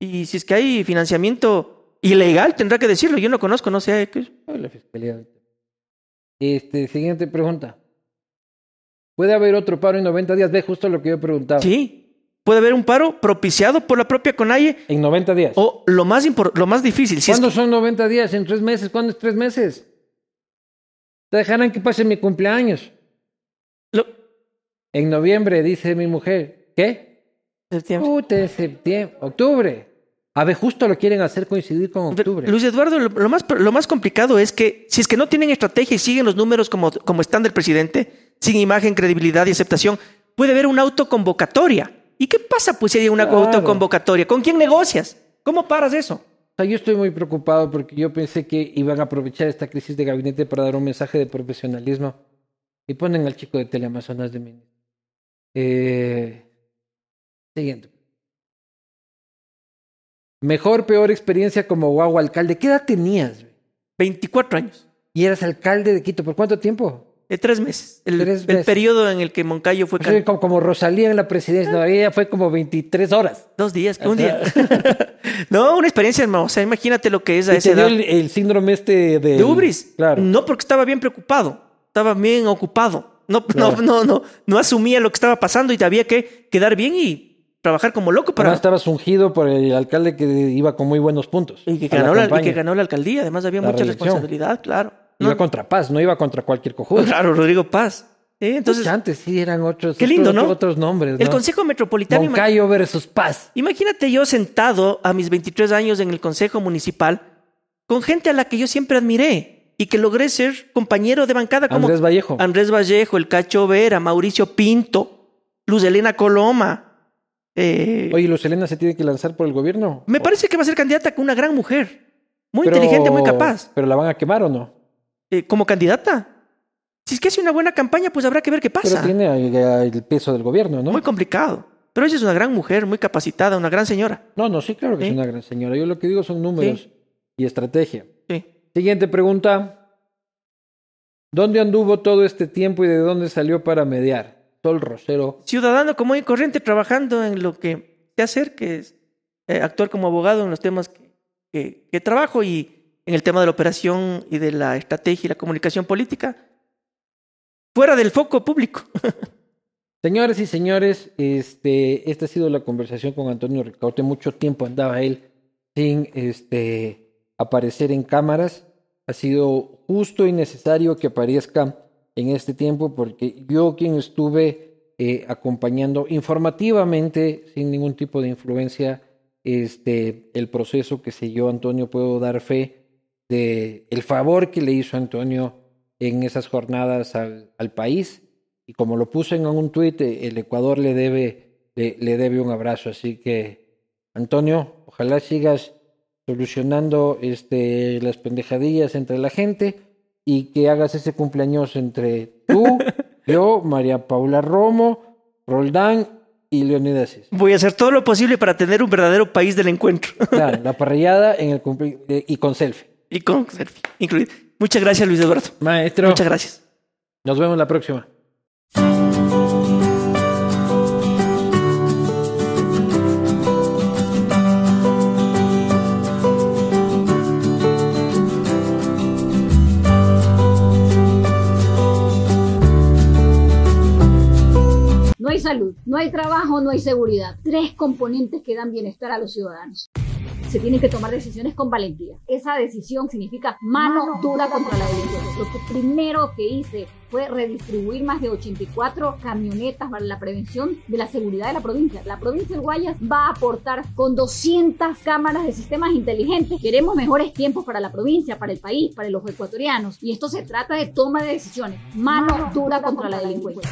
Y si es que hay financiamiento ilegal, tendrá que decirlo. Yo no conozco, no sé. qué- la fiscalía. Este, siguiente pregunta. ¿Puede haber otro paro en 90 días? Ve justo lo que yo preguntaba. Sí, puede haber un paro propiciado por la propia CONAIE En 90 días. o lo más, lo más difícil, si es ¿Cuándo son 90 días? ¿En tres meses? ¿Cuándo es tres meses? Te dejarán que pase mi cumpleaños. lo- En noviembre, dice mi mujer. ¿Qué? septiembre. Septiembre, octubre. A ver, justo lo quieren hacer coincidir con octubre. Luis Eduardo, lo, lo más, lo más complicado es que si es que no tienen estrategia y siguen los números como, como están del presidente, sin imagen, credibilidad y aceptación, puede haber una autoconvocatoria. ¿Y qué pasa pues si hay una Claro. autoconvocatoria? ¿Con quién negocias? ¿Cómo paras eso? O sea, yo estoy muy preocupado porque yo pensé que iban a aprovechar esta crisis de gabinete para dar un mensaje de profesionalismo y ponen al chico de Teleamazonas de mí. Eh, siguiente. Mejor, peor experiencia como guagua alcalde. ¿Qué edad tenías? güey? 24 años, Y eras alcalde de Quito. ¿Por cuánto tiempo? de tres meses. El, Tres el meses. periodo en el que Moncayo fue O sea, como, como Rosalía en la presidencia. No, ella fue como 23 horas. dos días, que un O sea- día. no, una experiencia hermosa. Imagínate lo que es a Y esa te dio edad. el, el síndrome este de... de Ubris. Claro. No porque estaba bien preocupado, estaba bien ocupado. No, Claro. no, no, no, no asumía lo que estaba pasando y había que quedar bien y trabajar como loco para. Además estabas ungido por el alcalde que iba con muy buenos puntos. Y que, ganó la, y campaña. que ganó la alcaldía. Además, había La mucha reelección. responsabilidad, claro. Iba No, contra Paz, no iba contra cualquier cojudo. claro, Rodrigo Paz. ¿eh? Entonces, Pucha, antes sí eran otros, Qué lindo, otros, ¿no? otros nombres. el. Consejo Metropolitano. Moncayo versus Paz. Imagínate yo sentado a mis 23 años en el Consejo Municipal con gente a la que yo siempre admiré y que logré ser compañero de bancada como Andrés Vallejo. Andrés Vallejo, el Cacho Vera, Mauricio Pinto, Luz Elena Coloma. Eh, Oye, Luz Helena se tiene que lanzar por el gobierno. me parece que va a ser candidata con una gran mujer. Muy Pero- inteligente, muy capaz. Pero la van a quemar o no? Eh, como candidata. Si es que hace una buena campaña, pues habrá que ver qué Pero pasa. tiene ahí, ahí el peso del gobierno, ¿no? Muy complicado. Pero ella es una gran mujer, muy capacitada, una gran señora. No, no, sí, claro que ¿Sí? es una gran señora. Yo lo que digo son números Sí. y estrategia. Sí. Siguiente pregunta. ¿Dónde anduvo todo este tiempo y de dónde salió para mediar? Sol Rosero. Ciudadano común y corriente trabajando en lo que sé hacer, que es eh, actuar como abogado en los temas que, que- que trabajo y en el tema de la operación y de la estrategia y la comunicación política, fuera del foco público. Señores y señores, este, esta ha sido la conversación con Antonio Ricaurte. Mucho tiempo andaba él sin este, aparecer en cámaras. Ha sido justo y necesario que aparezca en este tiempo porque yo quien estuve eh, acompañando informativamente, sin ningún tipo de influencia, este, el proceso que siguió Antonio, puedo dar fe de el favor que le hizo Antonio en esas jornadas al, país. Y como lo puse en un tuit, eh, el Ecuador le debe, le, le debe un abrazo. Así que, Antonio, ojalá sigas solucionando este, las pendejadillas entre la gente y que hagas ese cumpleaños entre tú, yo, María Paula Romo, Roldán y Leonidas. Voy a hacer todo lo posible para tener un verdadero país del encuentro. Claro, la parrillada en el cumple- eh, y con selfie. y con selfie incluido. Muchas gracias, Luis Eduardo. Maestro, Muchas gracias. nos vemos la próxima. Salud, no hay trabajo, no hay seguridad. Tres componentes que dan bienestar a los ciudadanos se tienen que tomar decisiones con valentía. Esa decisión significa mano, dura contra la delincuencia. Lo que primero que hice fue redistribuir más de 84 camionetas para la prevención de la seguridad de la provincia. La provincia de Guayas va a aportar con 200 cámaras de sistemas inteligentes. Queremos mejores tiempos para la provincia, para el país, para los ecuatorianos. Y esto se trata de toma de decisiones. Mano, dura, contra, la delincuencia.